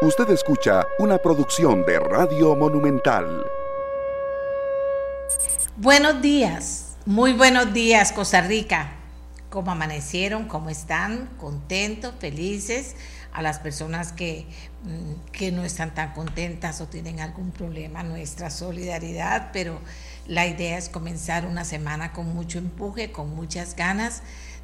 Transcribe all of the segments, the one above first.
Usted escucha una producción de Radio Monumental. Buenos días, muy buenos días Costa Rica. ¿Cómo amanecieron? ¿Cómo están? ¿Contentos? ¿Felices? A las personas que, mm, que no están tan contentas o tienen algún problema, nuestra solidaridad, pero la idea es comenzar una semana con mucho empuje, con muchas ganas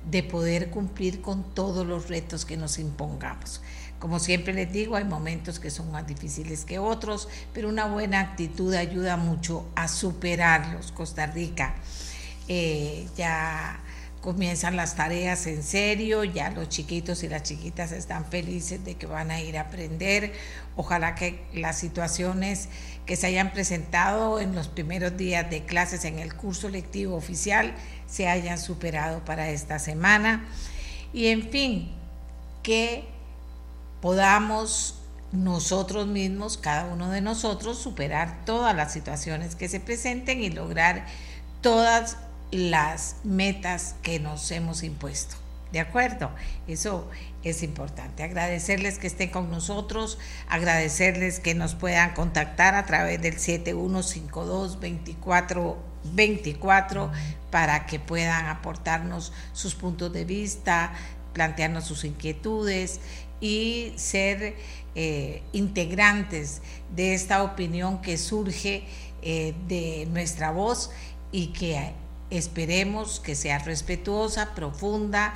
de poder cumplir con todos los retos que nos impongamos. Como siempre les digo, hay momentos que son más difíciles que otros, pero una buena actitud ayuda mucho a superarlos. Costa Rica eh, ya comienzan las tareas en serio, ya los chiquitos y las chiquitas están felices de que van a ir a aprender. Ojalá que las situaciones que se hayan presentado en los primeros días de clases en el curso lectivo oficial se hayan superado para esta semana. Y en fin, que podamos nosotros mismos, cada uno de nosotros, superar todas las situaciones que se presenten y lograr todas las metas que nos hemos impuesto. ¿De acuerdo? Eso es importante. Agradecerles que estén con nosotros, agradecerles que nos puedan contactar a través del 7152-2424 para que puedan aportarnos sus puntos de vista, plantearnos sus inquietudes y ser eh, integrantes de esta opinión que surge eh, de nuestra voz y que esperemos que sea respetuosa, profunda,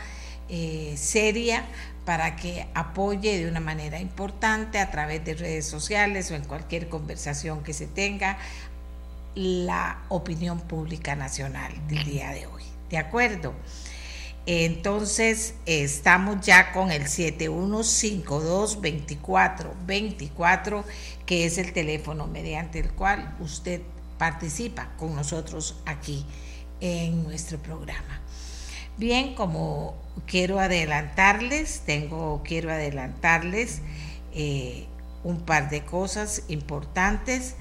eh, seria, para que apoye de una manera importante a través de redes sociales o en cualquier conversación que se tenga la opinión pública nacional del día de hoy. ¿De acuerdo? Entonces, estamos ya con el 7152-2424, que es el teléfono mediante el cual usted participa con nosotros aquí en nuestro programa. Bien, como quiero adelantarles, tengo, quiero adelantarles eh, un par de cosas importantes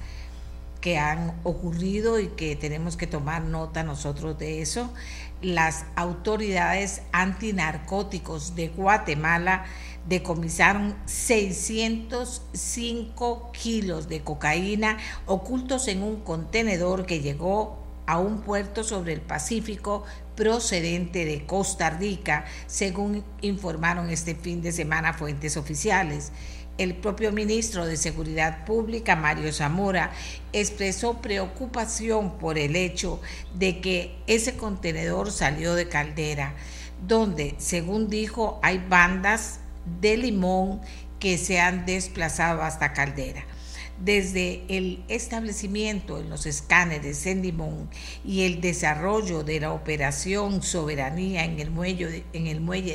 que han ocurrido y que tenemos que tomar nota nosotros de eso las autoridades antinarcóticos de Guatemala decomisaron 605 kilos de cocaína ocultos en un contenedor que llegó a un puerto sobre el Pacífico procedente de Costa Rica, según informaron este fin de semana fuentes oficiales el propio ministro de Seguridad Pública, Mario Zamora, expresó preocupación por el hecho de que ese contenedor salió de Caldera, donde, según dijo, hay bandas de limón que se han desplazado hasta Caldera. Desde el establecimiento en los escáneres en Limón y el desarrollo de la operación Soberanía en el muelle de,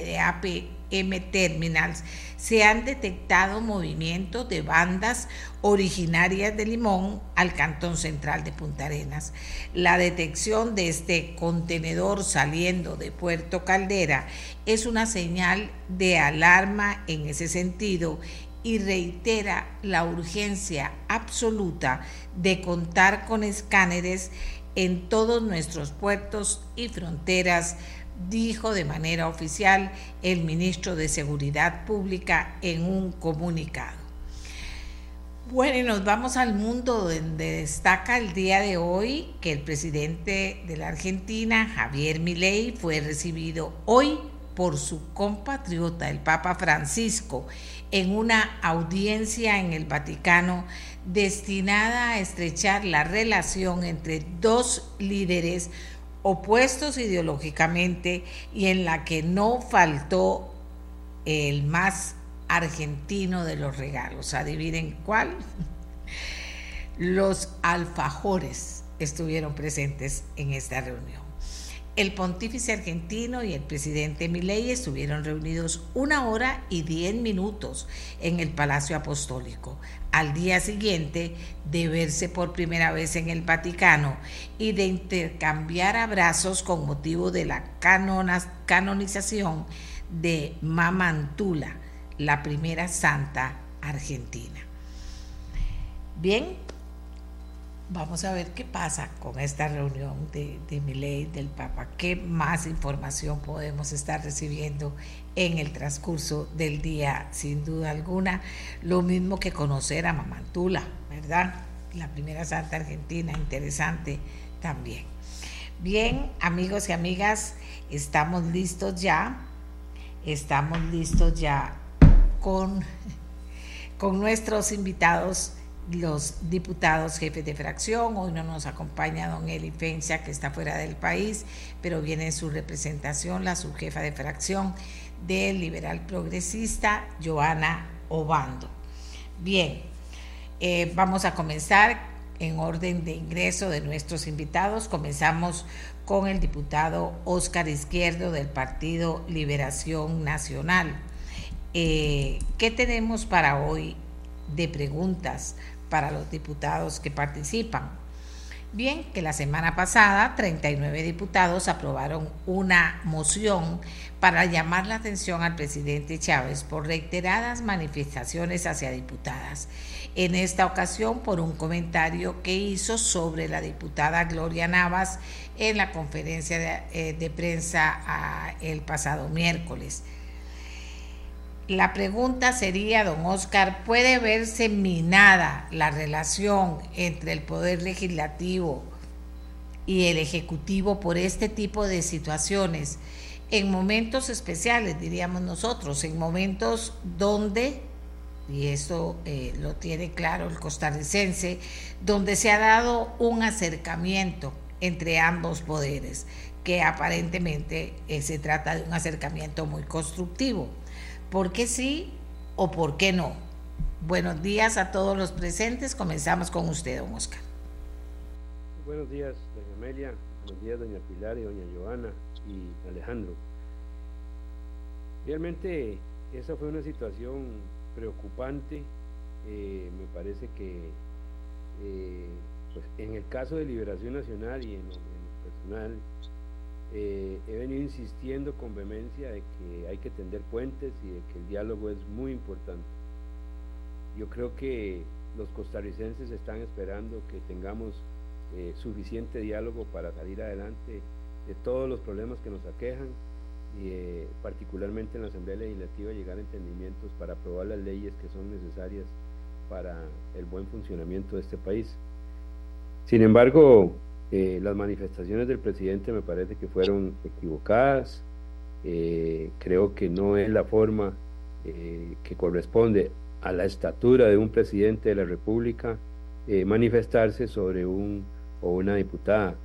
de APM Terminals, se han detectado movimientos de bandas originarias de Limón al Cantón Central de Punta Arenas. La detección de este contenedor saliendo de Puerto Caldera es una señal de alarma en ese sentido y reitera la urgencia absoluta de contar con escáneres en todos nuestros puertos y fronteras, dijo de manera oficial el ministro de Seguridad Pública en un comunicado. Bueno, y nos vamos al mundo donde destaca el día de hoy que el presidente de la Argentina, Javier Milei, fue recibido hoy por su compatriota, el Papa Francisco, en una audiencia en el Vaticano destinada a estrechar la relación entre dos líderes opuestos ideológicamente y en la que no faltó el más argentino de los regalos. Adivinen cuál. Los alfajores estuvieron presentes en esta reunión. El pontífice argentino y el presidente Milei estuvieron reunidos una hora y diez minutos en el Palacio Apostólico. Al día siguiente de verse por primera vez en el Vaticano y de intercambiar abrazos con motivo de la canonización de Mamantula, la primera santa argentina. Bien, vamos a ver qué pasa con esta reunión de, de ley del Papa, qué más información podemos estar recibiendo en el transcurso del día, sin duda alguna. Lo mismo que conocer a Mamantula, ¿verdad? La primera santa argentina, interesante también. Bien, amigos y amigas, estamos listos ya. Estamos listos ya con, con nuestros invitados los diputados jefes de fracción. Hoy no nos acompaña don Eli Fencia, que está fuera del país, pero viene en su representación la subjefa de fracción del liberal progresista, Joana Obando. Bien, eh, vamos a comenzar en orden de ingreso de nuestros invitados. Comenzamos con el diputado Óscar Izquierdo del Partido Liberación Nacional. Eh, ¿Qué tenemos para hoy de preguntas para los diputados que participan. Bien, que la semana pasada 39 diputados aprobaron una moción para llamar la atención al presidente Chávez por reiteradas manifestaciones hacia diputadas. En esta ocasión por un comentario que hizo sobre la diputada Gloria Navas en la conferencia de, eh, prensa ah, el pasado miércoles. La pregunta sería, don Oscar, ¿puede verse minada la relación entre el Poder Legislativo y el Ejecutivo por este tipo de situaciones en momentos especiales, diríamos nosotros, en momentos donde, y esto eh, lo tiene claro el costarricense, donde se ha dado un acercamiento entre ambos poderes, que aparentemente eh, se trata de un acercamiento muy constructivo? ¿Por qué sí o por qué no? Buenos días a todos los presentes. Comenzamos con usted, don Oscar. Buenos días, doña Amelia. Buenos días, doña Pilar y doña Joana y Alejandro. Realmente esa fue una situación preocupante. Eh, me parece que eh, pues, en el caso de Liberación Nacional y en lo personal, eh, he venido insistiendo con vehemencia de que hay que tender puentes y de que el diálogo es muy importante. Yo creo que los costarricenses están esperando que tengamos eh, suficiente diálogo para salir adelante de todos los problemas que nos aquejan y eh, particularmente en la Asamblea Legislativa llegar a entendimientos para aprobar las leyes que son necesarias para el buen funcionamiento de este país. Sin embargo, eh, las manifestaciones del presidente me parece que fueron equivocadas. Eh, creo que no es la forma eh, que corresponde a la estatura de un presidente de la República manifestarse sobre un o una diputada.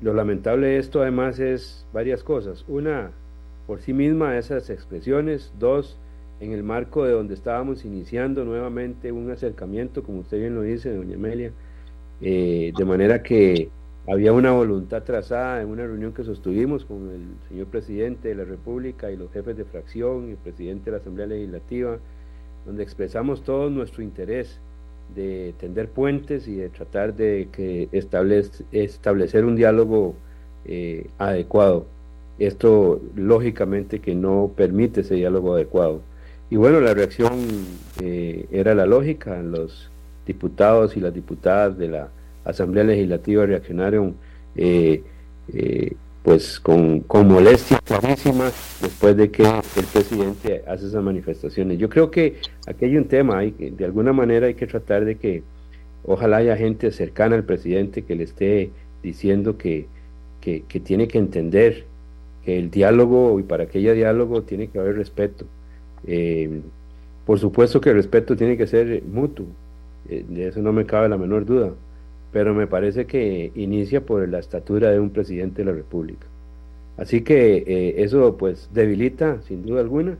lo lamentable de esto además es varias cosas. Una, por sí misma esas expresiones. Dos, en el marco de donde estábamos iniciando nuevamente un acercamiento, como usted bien lo dice, doña Amelia, eh, de manera que había una voluntad trazada en una reunión que sostuvimos con el señor presidente de la República y los jefes de fracción y el presidente de la Asamblea Legislativa, donde expresamos todo nuestro interés de tender puentes y de tratar de que establecer un diálogo eh, adecuado. Esto lógicamente que no permite ese diálogo adecuado. Y bueno, la reacción eh, era la lógica, los diputados y las diputadas de la Asamblea Legislativa reaccionaron eh, eh, pues con, con, molestia clarísima después de que el presidente hace esas manifestaciones. Yo creo que aquí hay un tema, hay, de alguna manera hay que tratar de que ojalá haya gente cercana al presidente que le esté diciendo que, que, tiene que entender que el diálogo y para que haya diálogo tiene que haber respeto. Eh, por supuesto que el respeto tiene que ser mutuo, de eso no me cabe la menor duda, pero me parece que inicia por la estatura de un presidente de la República. Así que eh, eso pues debilita sin duda alguna,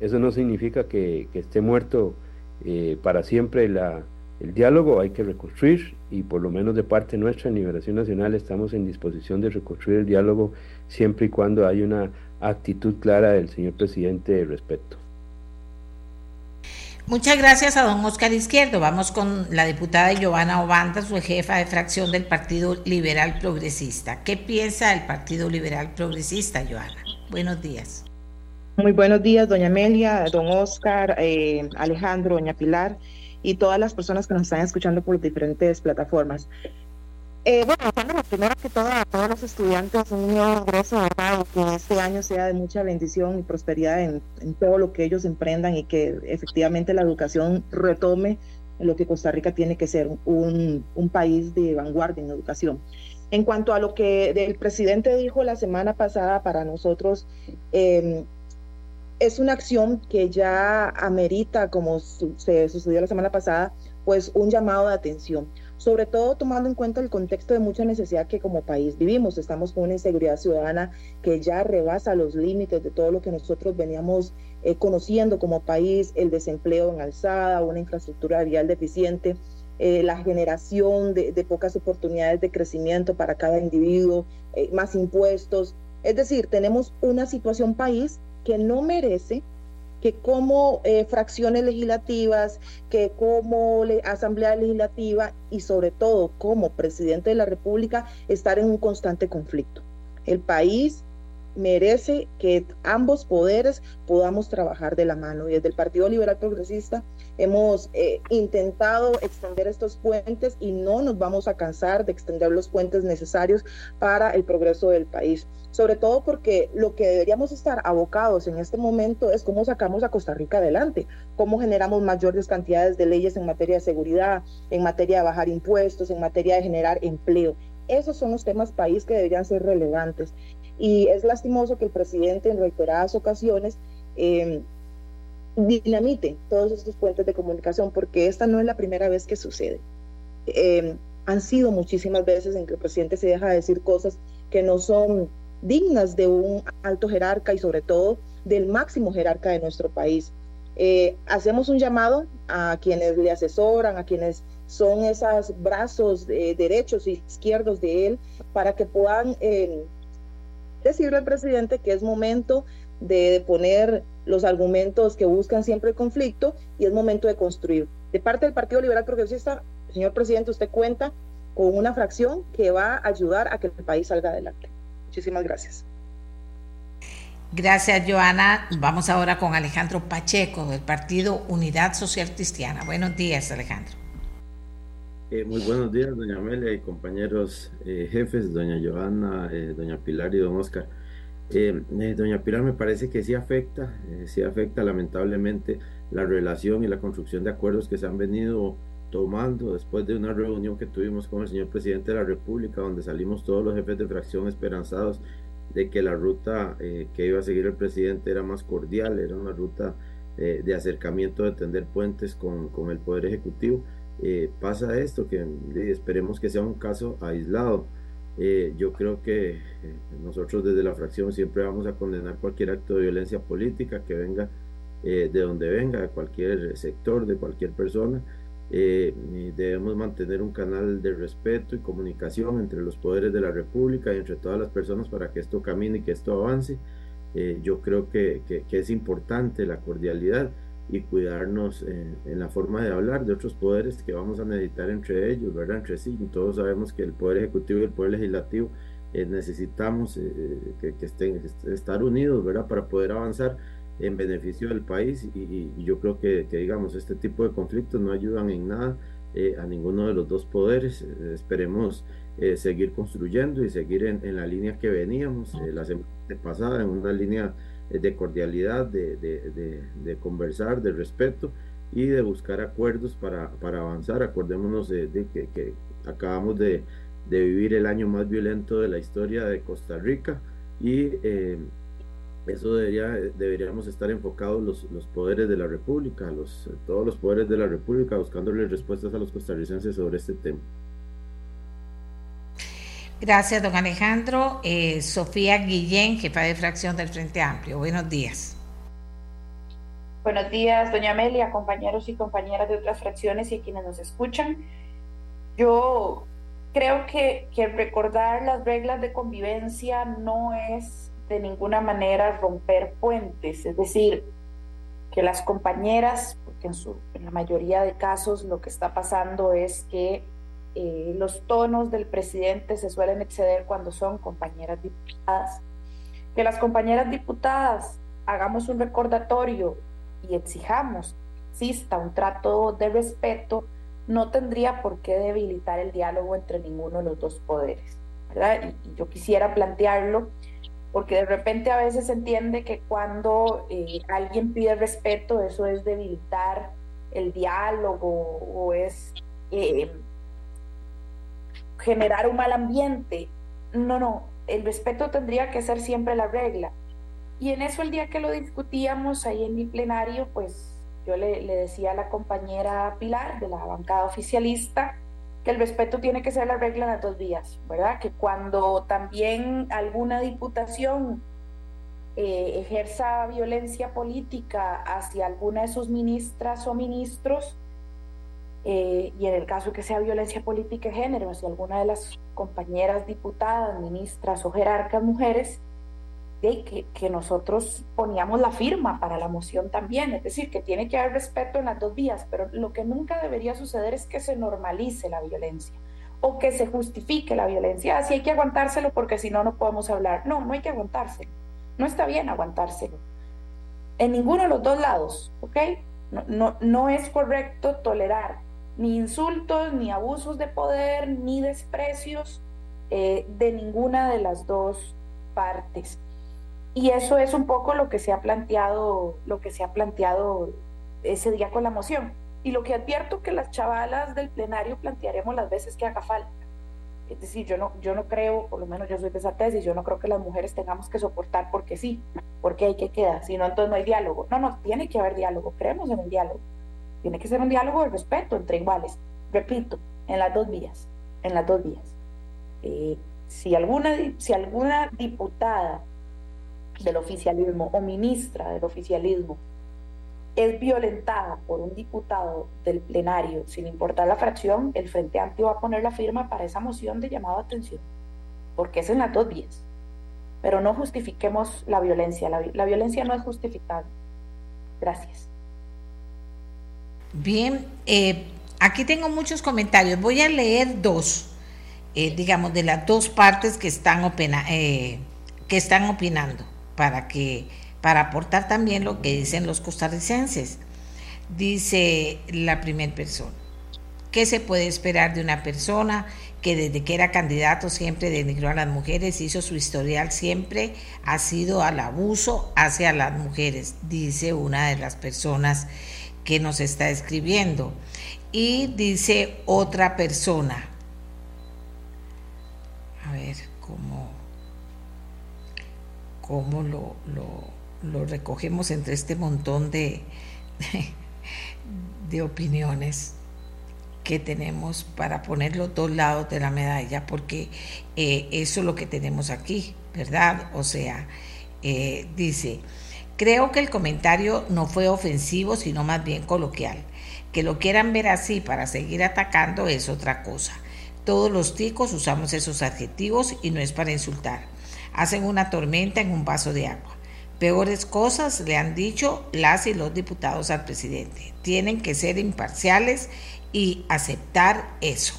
eso no significa que, esté muerto eh, para siempre el diálogo, hay que reconstruir y por lo menos de parte nuestra en Liberación Nacional estamos en disposición de reconstruir el diálogo siempre y cuando haya una actitud clara del señor presidente de respeto. Muchas gracias a don Oscar Izquierdo. Vamos con la diputada Giovanna Obanda, su jefa de fracción del Partido Liberal Progresista. ¿Qué piensa el Partido Liberal Progresista, Giovanna? Buenos días. Muy buenos días, doña Amelia, don Oscar, eh, Alejandro, doña Pilar y todas las personas que nos están escuchando por diferentes plataformas. Eh, bueno, primero que todo a todos los estudiantes un nuevo ingreso, ¿verdad? que este año sea de mucha bendición y prosperidad en, todo lo que ellos emprendan y que efectivamente la educación retome lo que Costa Rica tiene que ser un, un país de vanguardia en educación. En cuanto a lo que el presidente dijo la semana pasada para nosotros, eh, es una acción que ya amerita, como se sucedió la semana pasada, pues un llamado de atención, sobre todo tomando en cuenta el contexto de mucha necesidad que como país vivimos. Estamos con una inseguridad ciudadana que ya rebasa los límites de todo lo que nosotros veníamos eh, conociendo como país, el desempleo en alzada, una infraestructura vial deficiente. Eh, la generación de, pocas oportunidades de crecimiento para cada individuo, eh, más impuestos. Es decir, tenemos una situación país que no merece que como eh, fracciones legislativas, que como Asamblea Legislativa y sobre todo como presidente de la República estar en un constante conflicto. El país merece que ambos poderes podamos trabajar de la mano. Y desde el Partido Liberal Progresista hemos eh, intentado extender estos puentes y no nos vamos a cansar de extender los puentes necesarios para el progreso del país. Sobre todo porque lo que deberíamos estar abocados en este momento es cómo sacamos a Costa Rica adelante, cómo generamos mayores cantidades de leyes en materia de seguridad, en materia de bajar impuestos, en materia de generar empleo. Esos son los temas país que deberían ser relevantes. Y es lastimoso que el presidente en reiteradas ocasiones eh, dinamite todos estos puentes de comunicación, porque esta no es la primera vez que sucede. Eh, han sido muchísimas veces en que el presidente se deja de decir cosas que no son dignas de un alto jerarca y sobre todo del máximo jerarca de nuestro país. Eh, hacemos un llamado a quienes le asesoran, a quienes son esos brazos derechos y izquierdos de él, para que puedan decirle al presidente que es momento de poner los argumentos que buscan siempre el conflicto y es momento de construir. De parte del Partido Liberal Progresista, señor presidente, usted cuenta con una fracción que va a ayudar a que el país salga adelante. Muchísimas gracias. Gracias, Joana. Vamos ahora con Alejandro Pacheco, del Partido Unidad Social Cristiana. Buenos días, Alejandro. Eh, muy buenos días, doña Amelia y compañeros eh, jefes, doña Johanna, eh, doña Pilar y don Oscar. doña Pilar me parece que sí afecta, sí afecta lamentablemente la relación y la construcción de acuerdos que se han venido tomando después de una reunión que tuvimos con el señor presidente de la República, donde salimos todos los jefes de fracción esperanzados de que la ruta que iba a seguir el presidente era más cordial, era una ruta de acercamiento, de tender puentes con, con el Poder Ejecutivo eh, pasa esto, que esperemos que sea un caso aislado. Eh, yo creo que eh, nosotros desde la fracción siempre vamos a condenar cualquier acto de violencia política que venga de donde venga, de cualquier sector, de cualquier persona. Debemos mantener un canal de respeto y comunicación entre los poderes de la República y entre todas las personas para que esto camine y que esto avance. yo creo que, que es importante la cordialidad y cuidarnos en, la forma de hablar de otros poderes que vamos a necesitar entre ellos, ¿verdad? Entre sí. todos sabemos que el Poder Ejecutivo y el Poder Legislativo eh, necesitamos eh, que, estén, estar unidos, ¿verdad? Para poder avanzar en beneficio del país y, yo creo que, digamos, este tipo de conflictos no ayudan en nada eh, a ninguno de los dos poderes. esperemos seguir construyendo y seguir en, en, la línea que veníamos la semana pasada, en una línea eh, de cordialidad, de, de, de, conversar, de respeto y de buscar acuerdos para, para avanzar. Acordémonos de, que, que, acabamos de, vivir el año más violento de la historia de Costa Rica y eh, eso debería, deberíamos estar enfocados los, los poderes de la República, los, todos los poderes de la República, buscándole respuestas a los costarricenses sobre este tema. Gracias, don Alejandro. Eh, Sofía Guillén, jefa de fracción del Frente Amplio. Buenos días. Buenos días, doña Amelia, compañeros y compañeras de otras fracciones y quienes nos escuchan. Yo creo que, que recordar las reglas de convivencia no es de ninguna manera romper puentes, es decir, que las compañeras, porque en, la mayoría de casos lo que está pasando es que eh, los tonos del presidente se suelen exceder cuando son compañeras diputadas. Que las compañeras diputadas hagamos un recordatorio y exijamos exista un trato de respeto no tendría por qué debilitar el diálogo entre ninguno de los dos poderes. ¿verdad? Yo quisiera plantearlo porque de repente a veces se entiende que cuando eh, alguien pide respeto, eso es debilitar el diálogo o es eh, generar un mal ambiente. No, no, el respeto tendría que ser siempre la regla. Y en eso el día que lo discutíamos ahí en mi plenario, pues yo le, le, decía a la compañera Pilar de la bancada oficialista que el respeto tiene que ser la regla en las dos vías, ¿verdad? Que cuando también alguna diputación eh, ejerza violencia política hacia alguna de sus ministras o ministros, eh, y en el caso que sea violencia política de género hacia alguna de las compañeras diputadas, ministras o jerarcas mujeres, que, que, nosotros poníamos la firma para la moción también, es decir, que tiene que haber respeto en las dos vías, pero lo que nunca debería suceder es que se normalice la violencia o que se justifique la violencia. Así hay que aguantárselo porque si no, no podemos hablar. No, no hay que aguantárselo. No está bien aguantárselo. En ninguno de los dos lados, ¿ok? No, no, no es correcto tolerar ni insultos, ni abusos de poder, ni desprecios eh, de ninguna de las dos partes. Y eso es un poco lo que se ha planteado, lo que se ha planteado ese día con la moción. Y lo que advierto que las chavalas del plenario plantearemos las veces que haga falta. Es decir, yo no, yo no creo, por lo menos yo soy de esa tesis, yo no creo que las mujeres tengamos que soportar porque sí, porque hay que quedar, si no, entonces no hay diálogo. No, no, tiene que haber diálogo, creemos en el diálogo. Tiene que ser un diálogo de respeto entre iguales. Repito, en las dos vías, en las dos vías. Eh, si, alguna, si alguna diputada del oficialismo o ministra del oficialismo es violentada por un diputado del plenario, sin importar la fracción, el Frente Amplio va a poner la firma para esa moción de llamado a atención, porque es en las dos vías. Pero no justifiquemos la violencia, la, la violencia no es justificable. Gracias. Bien, eh, aquí tengo muchos comentarios, voy a leer dos, eh, digamos, de las dos partes que están, opina, eh, que están opinando para que para aportar también lo que dicen los costarricenses. Dice la primera persona, ¿qué se puede esperar de una persona que desde que era candidato siempre denigró a las mujeres, hizo su historial siempre ha sido al abuso hacia las mujeres, dice una de las personas que nos está escribiendo. Y dice otra persona, cómo lo, lo, recogemos entre este montón de, de, opiniones que tenemos para poner los dos lados de la medalla, porque eh, eso es lo que tenemos aquí, ¿verdad? O sea, eh, dice, creo que el comentario no fue ofensivo, sino más bien coloquial. Que lo quieran ver así para seguir atacando es otra cosa. Todos los ticos usamos esos adjetivos y no es para insultar hacen una tormenta en un vaso de agua. Peores cosas le han dicho las y los diputados al presidente. Tienen que ser imparciales y aceptar eso.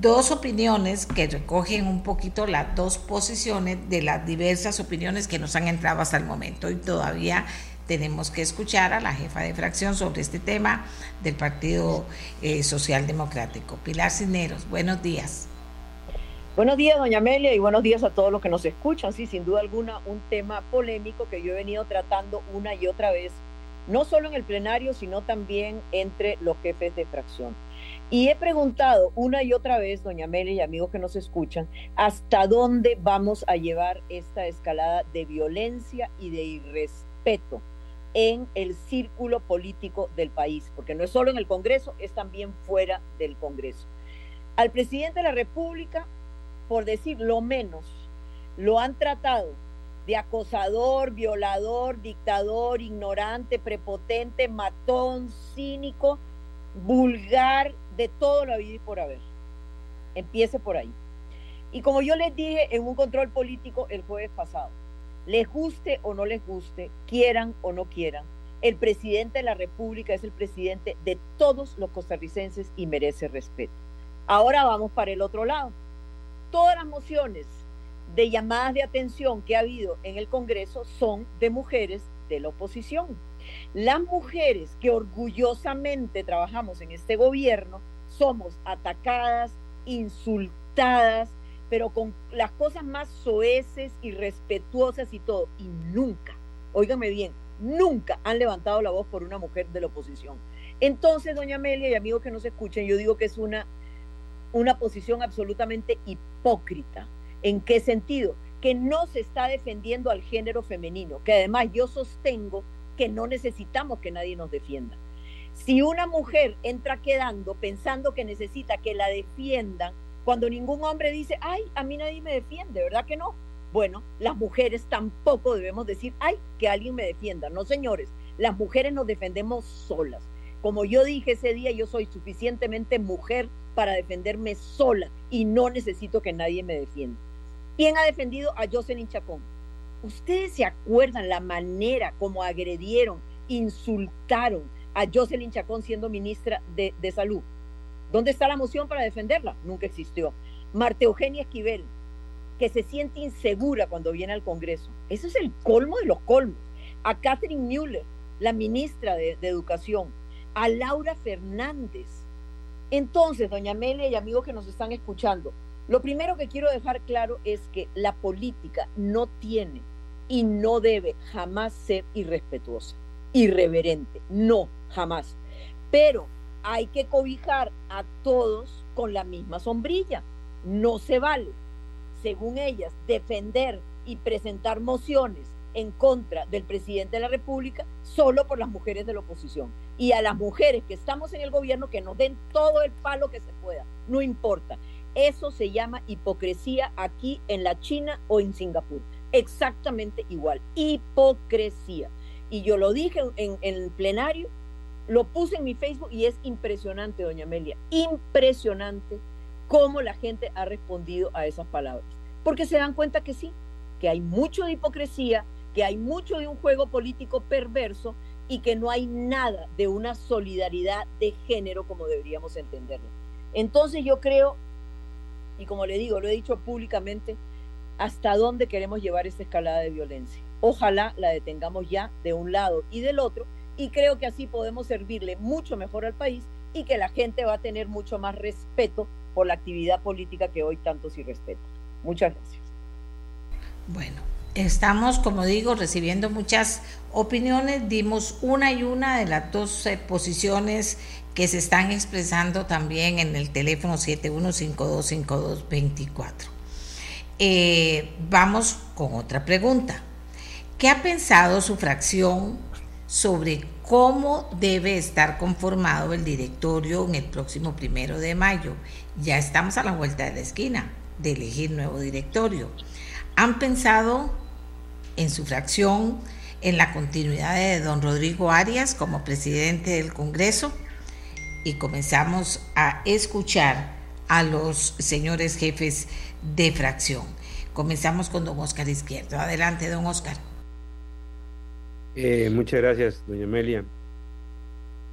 Dos opiniones que recogen un poquito las dos posiciones de las diversas opiniones que nos han entrado hasta el momento y todavía tenemos que escuchar a la jefa de fracción sobre este tema del Partido eh, Social Democrático. Pilar Cineros, buenos días. Buenos días, doña Amelia, y buenos días a todos los que nos escuchan. Sí, sin duda alguna, un tema polémico que yo he venido tratando una y otra vez, no solo en el plenario, sino también entre los jefes de fracción. Y he preguntado una y otra vez, doña Amelia y amigos que nos escuchan, hasta dónde vamos a llevar esta escalada de violencia y de irrespeto en el círculo político del país, porque no es solo en el Congreso, es también fuera del Congreso. Al presidente de la República por decir lo menos, lo han tratado de acosador, violador, dictador, ignorante, prepotente, matón, cínico, vulgar, de todo lo habido y por haber. Empiece por ahí. Y como yo les dije en un control político el jueves pasado, les guste o no les guste, quieran o no quieran, el presidente de la República es el presidente de todos los costarricenses y merece respeto. Ahora vamos para el otro lado todas las mociones de llamadas de atención que ha habido en el Congreso son de mujeres de la oposición. Las mujeres que orgullosamente trabajamos en este gobierno somos atacadas, insultadas, pero con las cosas más soeces y respetuosas y todo. Y nunca, óigame bien, nunca han levantado la voz por una mujer de la oposición. Entonces, doña Amelia y amigos que nos escuchen, yo digo que es una, una posición absolutamente hipócrita. ¿En qué sentido? Que no se está defendiendo al género femenino, que además yo sostengo que no necesitamos que nadie nos defienda. Si una mujer entra quedando pensando que necesita que la defiendan, cuando ningún hombre dice, ay, a mí nadie me defiende, ¿verdad que no? Bueno, las mujeres tampoco debemos decir, ay, que alguien me defienda. No, señores, las mujeres nos defendemos solas. Como yo dije ese día, yo soy suficientemente mujer para defenderme sola y no necesito que nadie me defienda. ¿Quién ha defendido a Jocelyn Chacón? Ustedes se acuerdan la manera como agredieron, insultaron a Jocelyn Chacón siendo ministra de, de Salud. ¿Dónde está la moción para defenderla? Nunca existió. Marta Eugenia Esquivel, que se siente insegura cuando viene al Congreso. Eso es el colmo de los colmos. A Catherine Mueller, la ministra de, de Educación. A Laura Fernández. Entonces, doña Amelia y amigos que nos están escuchando, lo primero que quiero dejar claro es que la política no tiene y no debe jamás ser irrespetuosa, irreverente. No, jamás. Pero hay que cobijar a todos con la misma sombrilla. No se vale, según ellas, defender y presentar mociones en contra del presidente de la República solo por las mujeres de la oposición. Y a las mujeres que estamos en el gobierno que nos den todo el palo que se pueda, no importa. Eso se llama hipocresía aquí en la China o en Singapur. Exactamente igual, hipocresía. Y yo lo dije en, en el plenario lo puse en mi Facebook y es impresionante, doña Amelia, impresionante cómo la gente ha respondido a esas palabras. Porque se dan cuenta que sí, que hay mucho de hipocresía, que hay mucho de un juego político perverso y que no hay nada de una solidaridad de género como deberíamos entenderlo. Entonces yo creo, y como le digo, lo he dicho públicamente, hasta dónde queremos llevar esta escalada de violencia. Ojalá la detengamos ya de un lado y del otro y creo que así podemos servirle mucho mejor al país y que la gente va a tener mucho más respeto por la actividad política que hoy tanto sí respeta. Muchas gracias. Bueno, estamos, como digo, recibiendo muchas opiniones, dimos una y una de las dos posiciones que se están expresando también en el teléfono 71525224. Eh, vamos con otra pregunta. ¿Qué ha pensado su fracción sobre cómo debe estar conformado el directorio en el próximo primero de mayo. Ya estamos a la vuelta de la esquina de elegir nuevo directorio. ¿Han pensado en su fracción en la continuidad de don Rodrigo Arias como presidente del Congreso? Y comenzamos a escuchar a los señores jefes de fracción. Comenzamos con don Oscar Izquierdo. Adelante, don Oscar. Eh, muchas gracias, doña Amelia.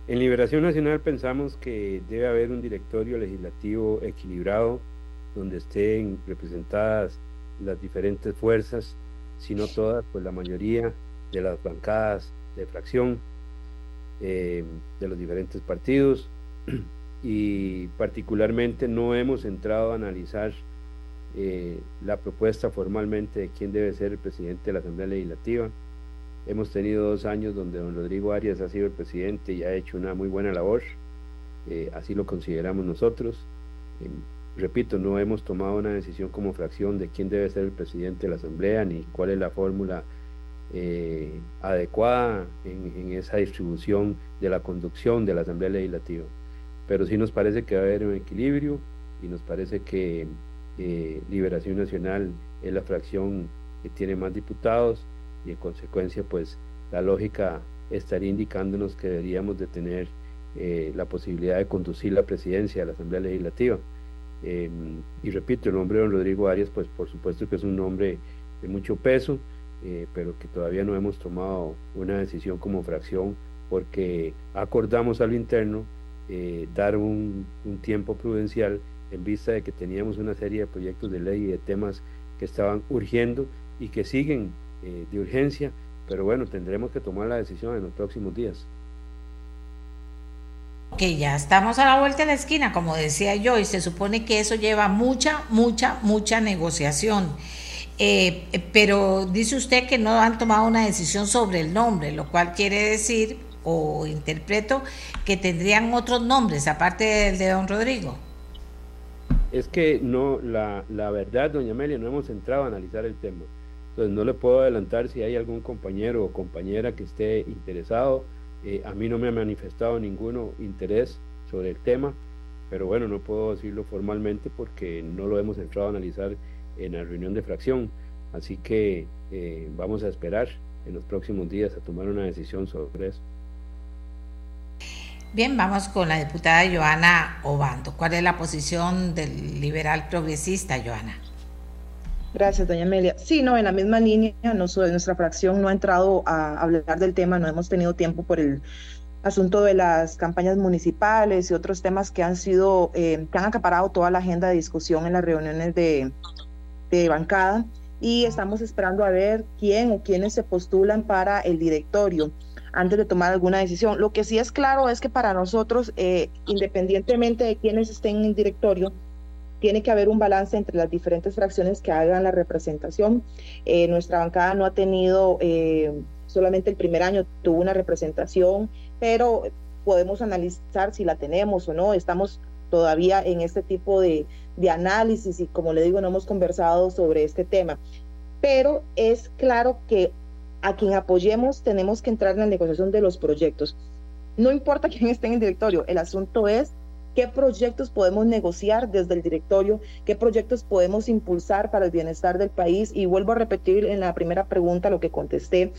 En Liberación Nacional pensamos que debe haber un directorio legislativo equilibrado donde estén representadas las diferentes fuerzas, si no todas, pues la mayoría de las bancadas de fracción eh, de los diferentes partidos y particularmente no hemos entrado a analizar eh, la propuesta formalmente de quién debe ser el presidente de la Asamblea Legislativa Hemos tenido dos años donde don Rodrigo Arias ha sido el presidente y ha hecho una muy buena labor, eh, así lo consideramos nosotros. Eh, repito, no hemos tomado una decisión como fracción de quién debe ser el presidente de la Asamblea ni cuál es la fórmula eh, adecuada en, esa distribución de la conducción de la Asamblea Legislativa. Pero sí nos parece que va a haber un equilibrio y nos parece que Liberación Nacional es la fracción que tiene más diputados y en consecuencia pues la lógica estaría indicándonos que deberíamos de tener eh, la posibilidad de conducir la presidencia de la Asamblea Legislativa. Eh, y repito, el nombre de don Rodrigo Arias, pues por supuesto que es un nombre de mucho peso, eh, pero que todavía no hemos tomado una decisión como fracción porque acordamos a lo interno dar un, un tiempo prudencial en vista de que teníamos una serie de proyectos de ley y de temas que estaban urgiendo y que siguen eh, de urgencia, pero bueno, tendremos que tomar la decisión en los próximos días. Que ya estamos a la vuelta de la esquina, como decía yo, y se supone que eso lleva mucha, mucha, mucha negociación. Eh, pero dice usted que no han tomado una decisión sobre el nombre, lo cual quiere decir, o interpreto, que tendrían otros nombres aparte del de don Rodrigo. Es que no, la, la verdad, doña Amelia, no hemos entrado a analizar el tema. Entonces no le puedo adelantar si hay algún compañero o compañera que esté interesado. Eh, a mí no me ha manifestado ninguno interés sobre el tema, pero bueno, no puedo decirlo formalmente porque no lo hemos entrado a analizar en la reunión de fracción. Así que eh, vamos a esperar en los próximos días a tomar una decisión sobre eso. Bien, vamos con la diputada Joana Obando. ¿Cuál es la posición del liberal progresista, Joana? Gracias, doña Amelia. Sí, no, en la misma línea, nuestra fracción no ha entrado a hablar del tema, no hemos tenido tiempo por el asunto de las campañas municipales y otros temas que han sido, eh, que han acaparado toda la agenda de discusión en las reuniones de, de bancada y estamos esperando a ver quién o quiénes se postulan para el directorio antes de tomar alguna decisión. Lo que sí es claro es que para nosotros, eh, independientemente de quiénes estén en el directorio, tiene que haber un balance entre las diferentes fracciones que hagan la representación. Eh, nuestra bancada no ha tenido, eh, solamente el primer año tuvo una representación, pero podemos analizar si la tenemos o no. Estamos todavía en este tipo de, de análisis y como le digo, no hemos conversado sobre este tema. Pero es claro que a quien apoyemos tenemos que entrar en la negociación de los proyectos. No importa quién esté en el directorio, el asunto es qué proyectos podemos negociar desde el directorio, qué proyectos podemos impulsar para el bienestar del país. Y vuelvo a repetir en la primera pregunta lo que contesté.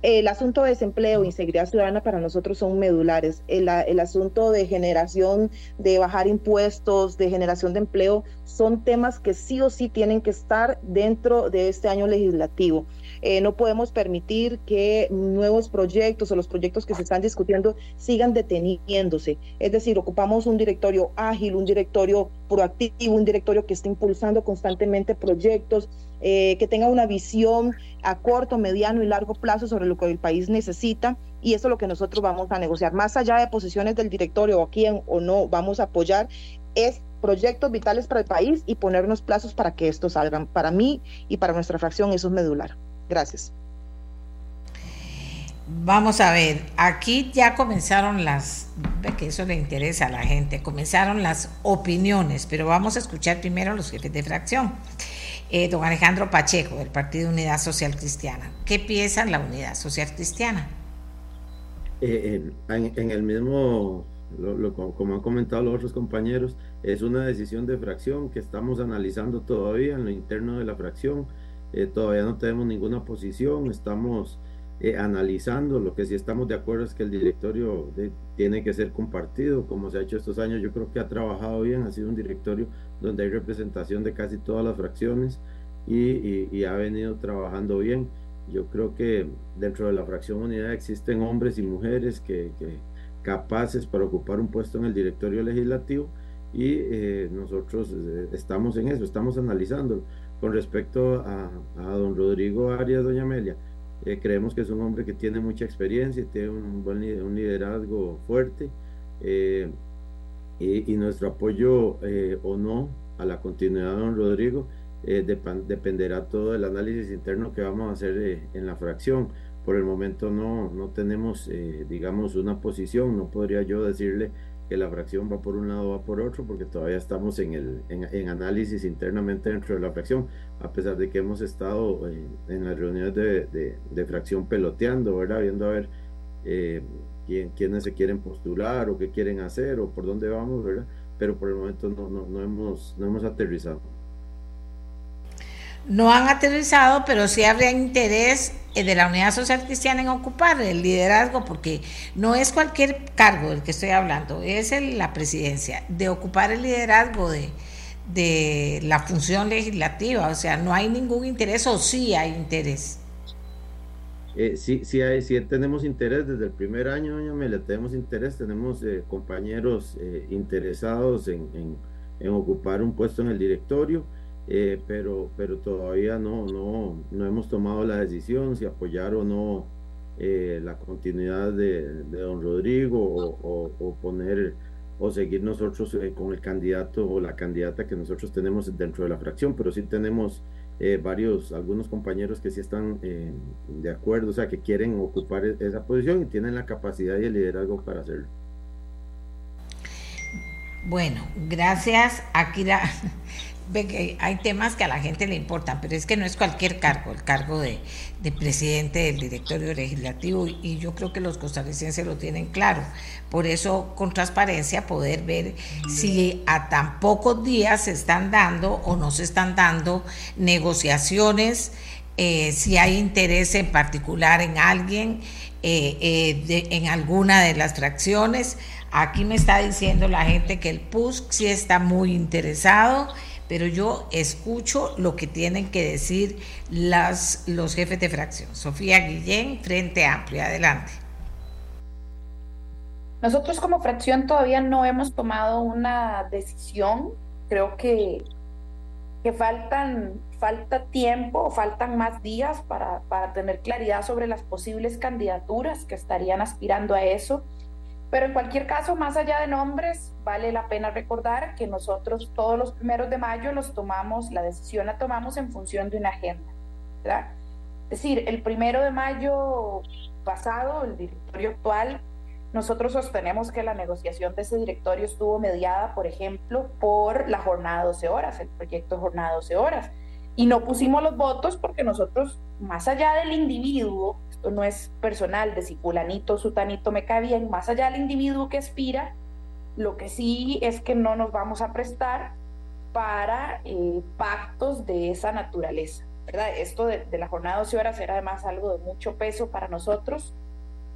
El asunto de desempleo y seguridad ciudadana para nosotros son medulares. El, el, asunto de generación, de bajar impuestos, de generación de empleo, son temas que sí o sí tienen que estar dentro de este año legislativo. Eh, no podemos permitir que nuevos proyectos o los proyectos que se están discutiendo sigan deteniéndose. Es decir, ocupamos un directorio ágil, un directorio proactivo, un directorio que esté impulsando constantemente proyectos, eh, que tenga una visión a corto, mediano y largo plazo sobre lo que el país necesita. Y eso es lo que nosotros vamos a negociar. Más allá de posiciones del directorio o a quién o no vamos a apoyar, es proyectos vitales para el país y ponernos plazos para que estos salgan. Para mí y para nuestra fracción eso es medular. Gracias. Vamos a ver, aquí ya comenzaron las, que eso le interesa a la gente, comenzaron las opiniones, pero vamos a escuchar primero a los jefes de fracción. Eh, don Alejandro Pacheco, del Partido Unidad Social Cristiana. ¿Qué piensa la Unidad Social Cristiana? Eh, en, el mismo, como han comentado los otros compañeros, es una decisión de fracción que estamos analizando todavía en lo interno de la fracción eh, todavía no tenemos ninguna posición, estamos eh, analizando, lo que sí estamos de acuerdo es que el directorio tiene que ser compartido, como se ha hecho estos años, yo creo que ha trabajado bien, ha sido un directorio donde hay representación de casi todas las fracciones y, ha venido trabajando bien. Yo creo que dentro de la fracción unidad existen hombres y mujeres que, capaces para ocupar un puesto en el directorio legislativo y eh, nosotros estamos en eso, estamos analizándolo con respecto a, don Rodrigo Arias, doña Amelia, eh, creemos que es un hombre que tiene mucha experiencia y tiene un buen un liderazgo fuerte. Eh, y, nuestro apoyo eh, o no a la continuidad de don Rodrigo dependerá todo del análisis interno que vamos a hacer en la fracción. Por el momento no, no tenemos, digamos, una posición, no podría yo decirle que la fracción va por un lado o va por otro, porque todavía estamos en, el, en, análisis internamente dentro de la fracción, a pesar de que hemos estado en, las reuniones de, de, fracción peloteando, ¿verdad? Viendo a ver eh, quién, quiénes se quieren postular o qué quieren hacer o por dónde vamos, ¿verdad? Pero por el momento no, no, no hemos, no hemos aterrizado no han aterrizado, pero sí habría interés eh, de la Unidad Social Cristiana en ocupar el liderazgo, porque no es cualquier cargo del que estoy hablando, es la presidencia, de ocupar el liderazgo de, la función legislativa, o sea, no hay ningún interés o sí hay interés. Eh, sí, sí, hay, tenemos interés desde el primer año, doña Amelia, tenemos interés, tenemos eh, compañeros interesados en, en ocupar un puesto en el directorio eh, pero, pero todavía no, no, no hemos tomado la decisión si apoyar o no eh, la continuidad de, don Rodrigo o, poner o seguir nosotros eh, con el candidato o la candidata que nosotros tenemos dentro de la fracción, pero sí tenemos eh, varios, algunos compañeros que sí están de acuerdo, o sea, que quieren ocupar e, esa posición y tienen la capacidad y el liderazgo para hacerlo. Bueno, gracias, ve que hay temas que a la gente le importan, pero es que no es cualquier cargo, el cargo de, presidente del directorio legislativo, y yo creo que los costarricenses lo tienen claro. Por eso, con transparencia, poder ver si a tan pocos días se están dando o no se están dando negociaciones, eh, si hay interés en particular en alguien, eh, eh, en alguna de las fracciones. Aquí me está diciendo la gente que el PUSC sí está muy interesado pero yo escucho lo que tienen que decir las, los jefes de fracción. Sofía Guillén, Frente Amplio, adelante. Nosotros como fracción todavía no hemos tomado una decisión. Creo que, que faltan, falta tiempo, faltan más días para, para tener claridad sobre las posibles candidaturas que estarían aspirando a eso. Pero en cualquier caso, más allá de nombres, vale la pena recordar que nosotros todos los primeros de mayo los tomamos, la decisión la tomamos en función de una agenda. ¿verdad? Es decir, el primero de mayo pasado, el directorio actual, nosotros sostenemos que la negociación de ese directorio estuvo mediada, por ejemplo, por la jornada 12 horas, el proyecto jornada 12 horas. Y no pusimos los votos porque nosotros, más allá del individuo, esto no es personal de si fulanito, sutanito me cae bien, más allá del individuo que aspira, lo que sí es que no nos vamos a prestar para eh, pactos de esa naturaleza. ¿verdad? Esto de, la jornada de 12 horas era además algo de mucho peso para nosotros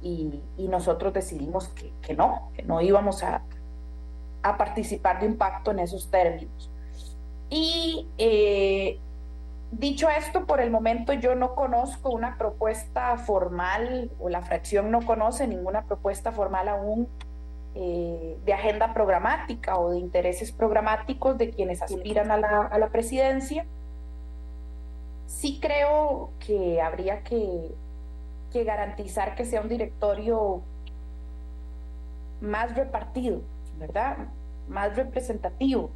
y, nosotros decidimos que, que, no, que no íbamos a, a, participar de un pacto en esos términos. Y eh, Dicho esto, por el momento yo no conozco una propuesta formal o la fracción no conoce ninguna propuesta formal aún eh, de agenda programática o de intereses programáticos de quienes aspiran a la, presidencia. Sí creo que habría que, garantizar que sea un directorio más repartido, ¿verdad? Más representativo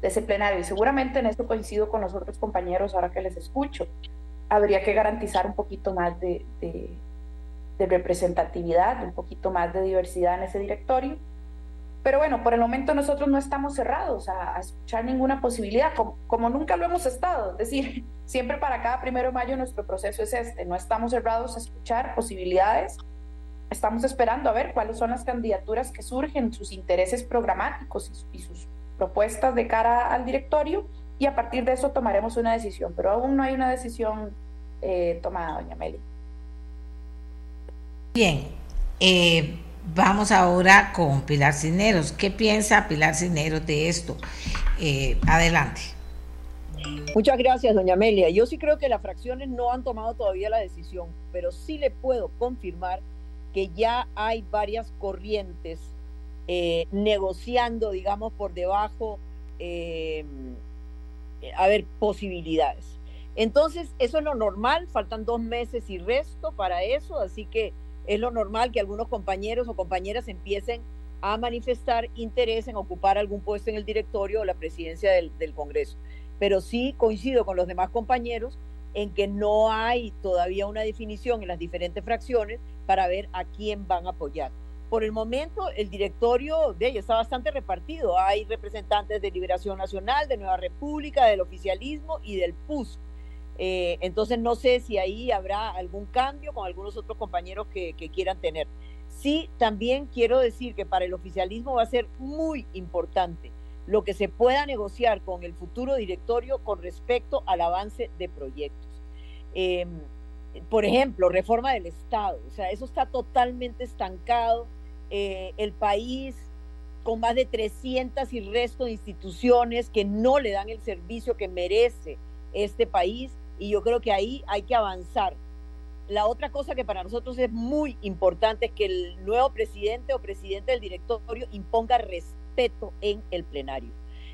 de ese plenario. Y seguramente en esto coincido con los otros compañeros ahora que les escucho. Habría que garantizar un poquito más de, de, representatividad, un poquito más de diversidad en ese directorio. Pero bueno, por el momento nosotros no estamos cerrados a, escuchar ninguna posibilidad, como, como, nunca lo hemos estado. Es decir, siempre para cada primero de mayo nuestro proceso es este. No estamos cerrados a escuchar posibilidades. Estamos esperando a ver cuáles son las candidaturas que surgen, sus intereses programáticos y, y sus propuestas de cara al directorio y a partir de eso tomaremos una decisión, pero aún no hay una decisión eh, tomada, doña Meli. Bien, eh, vamos ahora con Pilar Cineros. ¿Qué piensa Pilar Cineros de esto? Eh, adelante. Muchas gracias, doña Amelia. Yo sí creo que las fracciones no han tomado todavía la decisión, pero sí le puedo confirmar que ya hay varias corrientes eh, negociando, digamos, por debajo, eh, a ver, posibilidades. Entonces, eso es lo normal, faltan dos meses y resto para eso, así que es lo normal que algunos compañeros o compañeras empiecen a manifestar interés en ocupar algún puesto en el directorio o la presidencia del, del Congreso. Pero sí coincido con los demás compañeros en que no hay todavía una definición en las diferentes fracciones para ver a quién van a apoyar. Por el momento, el directorio de ella está bastante repartido. Hay representantes de Liberación Nacional, de Nueva República, del oficialismo y del PUS. Eh, entonces, no sé si ahí habrá algún cambio con algunos otros compañeros que, quieran tener. Sí, también quiero decir que para el oficialismo va a ser muy importante lo que se pueda negociar con el futuro directorio con respecto al avance de proyectos. Em, por ejemplo, reforma del Estado, o sea, eso está totalmente estancado eh, el país con más de 300 y resto de instituciones que no le dan el servicio que merece este país y yo creo que ahí hay que avanzar. La otra cosa que para nosotros es muy importante es que el nuevo presidente o presidente del directorio imponga respeto en el plenario.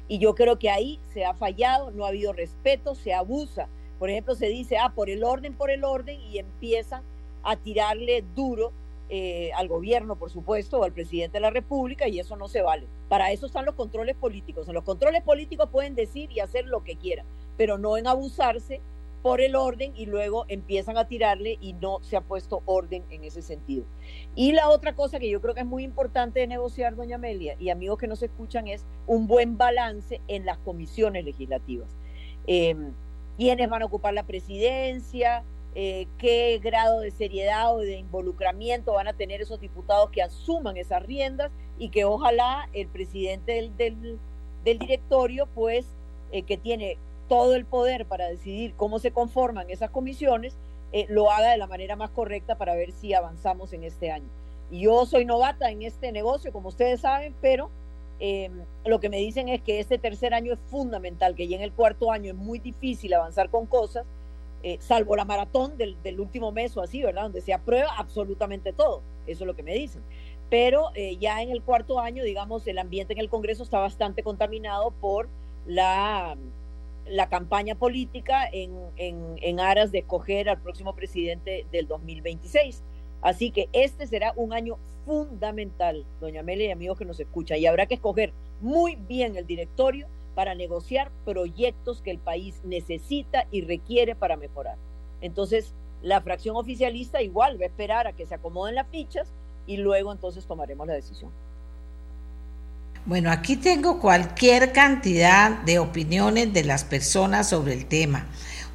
Y yo creo que ahí se ha fallado, no ha habido respeto, se abusa. Por ejemplo, se dice, ah, por el orden, por el orden, y empiezan a tirarle duro eh, al gobierno, por supuesto, o al presidente de la República, y eso no se vale. Para eso están los controles políticos. En los controles políticos pueden decir y hacer lo que quieran, pero no en abusarse por el orden y luego empiezan a tirarle y no se ha puesto orden en ese sentido. Y la otra cosa que yo creo que es muy importante de negociar, doña Amelia, y amigos que nos escuchan, es un buen balance en las comisiones legislativas. Eh, ¿Quiénes van a ocupar la presidencia? Eh, ¿Qué grado de seriedad o de involucramiento van a tener esos diputados que asuman esas riendas? Y que ojalá el presidente del, del, directorio, pues, eh, que tiene todo el poder para decidir cómo se conforman esas comisiones, eh, lo haga de la manera más correcta para ver si avanzamos en este año. Yo soy novata en este negocio, como ustedes saben, pero em, lo que me dicen es que este tercer año es fundamental, que ya en el cuarto año es muy difícil avanzar con cosas, eh, salvo la maratón del, del, último mes o así, ¿verdad? Donde se aprueba absolutamente todo, eso es lo que me dicen. Pero eh, ya en el cuarto año, digamos, el ambiente en el Congreso está bastante contaminado por la la campaña política en, en, aras de escoger al próximo presidente del 2026. Así que este será un año fundamental, doña Amelia y amigos que nos escuchan, y habrá que escoger muy bien el directorio para negociar proyectos que el país necesita y requiere para mejorar. Entonces, la fracción oficialista igual va a esperar a que se acomoden las fichas y luego entonces tomaremos la decisión. Bueno, aquí tengo cualquier cantidad de opiniones de las personas sobre el tema.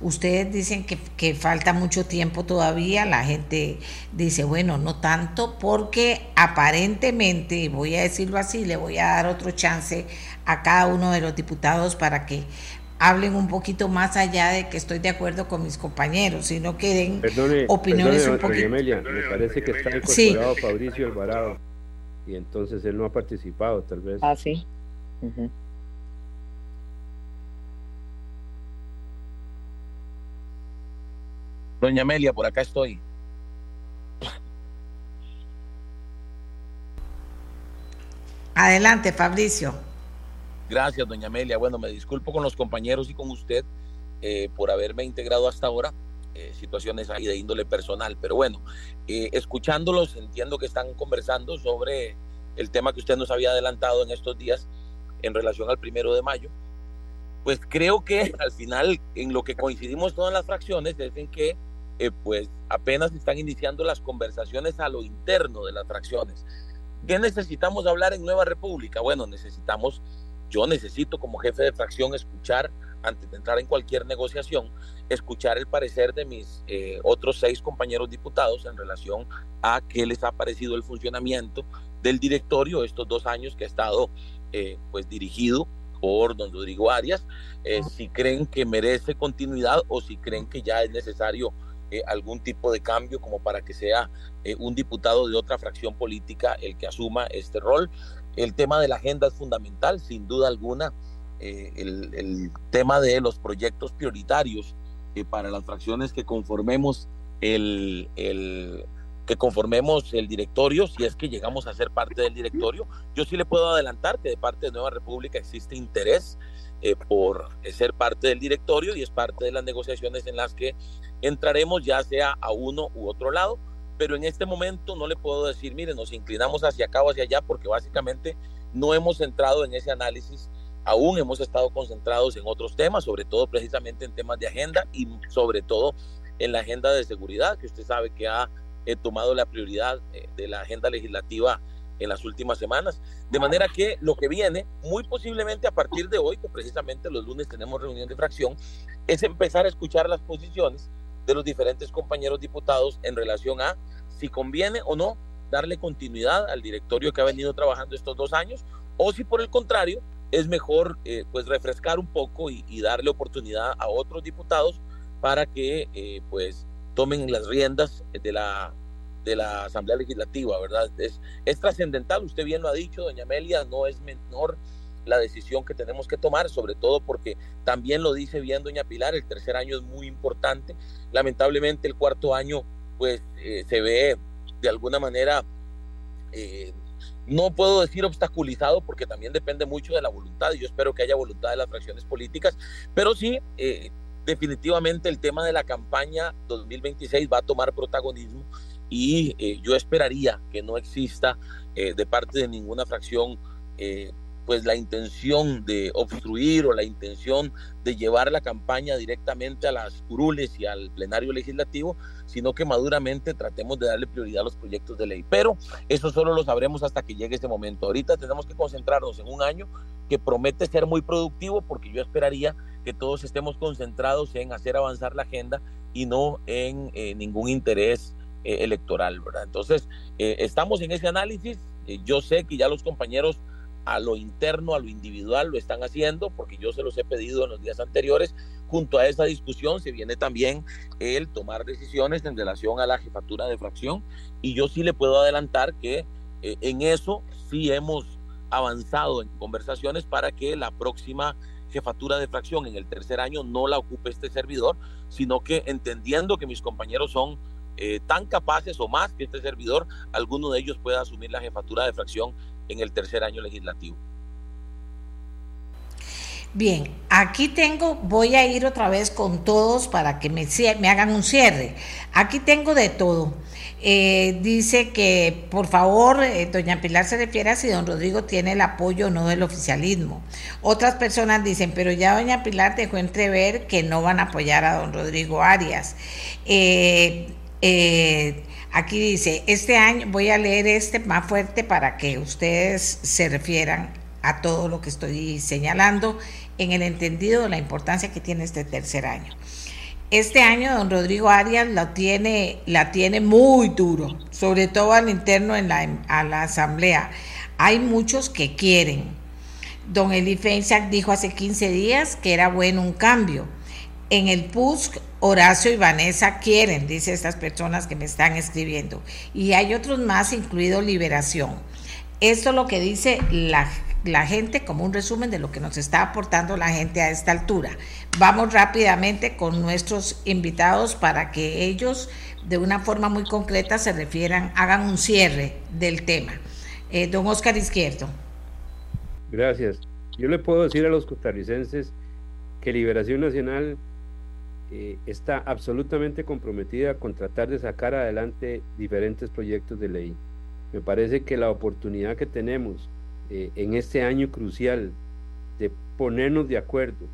Ustedes dicen que, falta mucho tiempo todavía, la gente dice, bueno, no tanto, porque aparentemente, y voy a decirlo así, le voy a dar otro chance a cada uno de los diputados para que hablen un poquito más allá de que estoy de acuerdo con mis compañeros, sino que den opiniones un poquito. me parece que está incorporado Fabricio Alvarado y entonces él no ha participado, tal vez. Ah, sí. Doña Amelia, por acá estoy. Adelante, Fabricio. Gracias, doña Amelia. Bueno, me disculpo con los compañeros y con usted eh, por haberme integrado hasta ahora. Eh, situaciones ahí de índole personal. Pero bueno, eh, escuchándolos, entiendo que están conversando sobre el tema que usted nos había adelantado en estos días en relación al primero de mayo. Pues creo que al final en lo que coincidimos todas las fracciones es en que eh, pues apenas están iniciando las conversaciones a lo interno de las fracciones. ¿Qué necesitamos hablar en Nueva República? Bueno, necesitamos, yo necesito como jefe de fracción escuchar antes de entrar en cualquier negociación, escuchar el parecer de mis eh, otros seis compañeros diputados en relación a qué les ha parecido el funcionamiento del directorio estos dos años que ha estado eh, pues dirigido por don Rodrigo Arias, eh, si creen que merece continuidad o si creen que ya es necesario algún tipo de cambio como para que sea un diputado de otra fracción política el que asuma este rol. El tema de la agenda es fundamental, sin duda alguna eh, el, tema de los proyectos prioritarios eh, para las fracciones que conformemos el, el, que conformemos el directorio, si es que llegamos a ser parte del directorio. Yo sí le puedo adelantar que de parte de Nueva República existe interés eh, por ser parte del directorio y es parte de las negociaciones en las que entraremos ya sea a uno u otro lado, pero en este momento no le puedo decir, mire, nos inclinamos hacia acá o hacia allá porque básicamente no hemos entrado en ese análisis. Aún hemos estado concentrados en otros temas, sobre todo precisamente en temas de agenda y sobre todo en la agenda de seguridad, que usted sabe que ha eh, tomado la prioridad eh, de la agenda legislativa en las últimas semanas. De manera que lo que viene, muy posiblemente a partir de hoy, que precisamente los lunes tenemos reunión de fracción, es empezar a escuchar las posiciones de los diferentes compañeros diputados en relación a si conviene o no darle continuidad al directorio que ha venido trabajando estos dos años, o si por el contrario es mejor eh, pues refrescar un poco y, darle oportunidad a otros diputados para que eh, pues tomen las riendas de la de la Asamblea Legislativa, ¿verdad? Es, es trascendental, usted bien lo ha dicho, doña Amelia, no es menor la decisión que tenemos que tomar, sobre todo porque también lo dice bien doña Pilar, el tercer año es muy importante, lamentablemente el cuarto año pues eh, se ve de alguna manera no puedo decir obstaculizado porque también depende mucho de la voluntad y yo espero que haya voluntad de las fracciones políticas, pero sí eh, definitivamente el tema de la campaña 2026 va a tomar protagonismo y eh, yo esperaría que no exista eh, de parte de ninguna fracción eh, pues la intención de obstruir o la intención de llevar la campaña directamente a las curules y al plenario legislativo, sino que maduramente tratemos de darle prioridad a los proyectos de ley. Pero eso solo lo sabremos hasta que llegue ese momento. Ahorita tenemos que concentrarnos en un año que promete ser muy productivo porque yo esperaría que todos estemos concentrados en hacer avanzar la agenda y no en ningún interés eh, electoral, ¿verdad? Entonces, eh, estamos en ese análisis. yo sé que ya los compañeros a lo interno, a lo individual, lo están haciendo, porque yo se los he pedido en los días anteriores. Junto a esa discusión se viene también el tomar decisiones en relación a la jefatura de fracción y yo sí le puedo adelantar que eh, en eso sí hemos avanzado en conversaciones para que la próxima jefatura de fracción en el tercer año no la ocupe este servidor, sino que entendiendo que mis compañeros son eh, tan capaces o más que este servidor, alguno de ellos pueda asumir la jefatura de fracción en el tercer año legislativo. Bien, aquí tengo, voy a ir otra vez con todos para que me, hagan un cierre. Aquí tengo de todo. Eh, dice que por favor, eh, doña Pilar se refiere a si don Rodrigo tiene el apoyo o no del oficialismo. Otras personas dicen, pero ya doña Pilar dejó entrever que no van a apoyar a don Rodrigo Arias. Aquí dice, este año voy a leer este más fuerte para que ustedes se refieran a todo lo que estoy señalando en el entendido de la importancia que tiene este tercer año. Este año don Rodrigo Arias la tiene, la tiene muy duro, sobre todo al interno en la, a la asamblea. Hay muchos que quieren. Don Eli dijo hace 15 días que era bueno un cambio. En el PUSC Horacio y Vanessa quieren, dice estas personas que me están escribiendo. Y hay otros más, incluido Liberación. Esto es lo que dice la, gente como un resumen de lo que nos está aportando la gente a esta altura. Vamos rápidamente con nuestros invitados para que ellos de una forma muy concreta se refieran, hagan un cierre del tema. Eh, don Oscar Izquierdo. Gracias. Yo le puedo decir a los costarricenses que Liberación Nacional eh, está absolutamente comprometida con tratar de sacar adelante diferentes proyectos de ley. Me parece que la oportunidad que tenemos eh, en este año crucial de ponernos de acuerdo,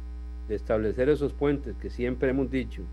de establecer esos puentes que siempre hemos dicho,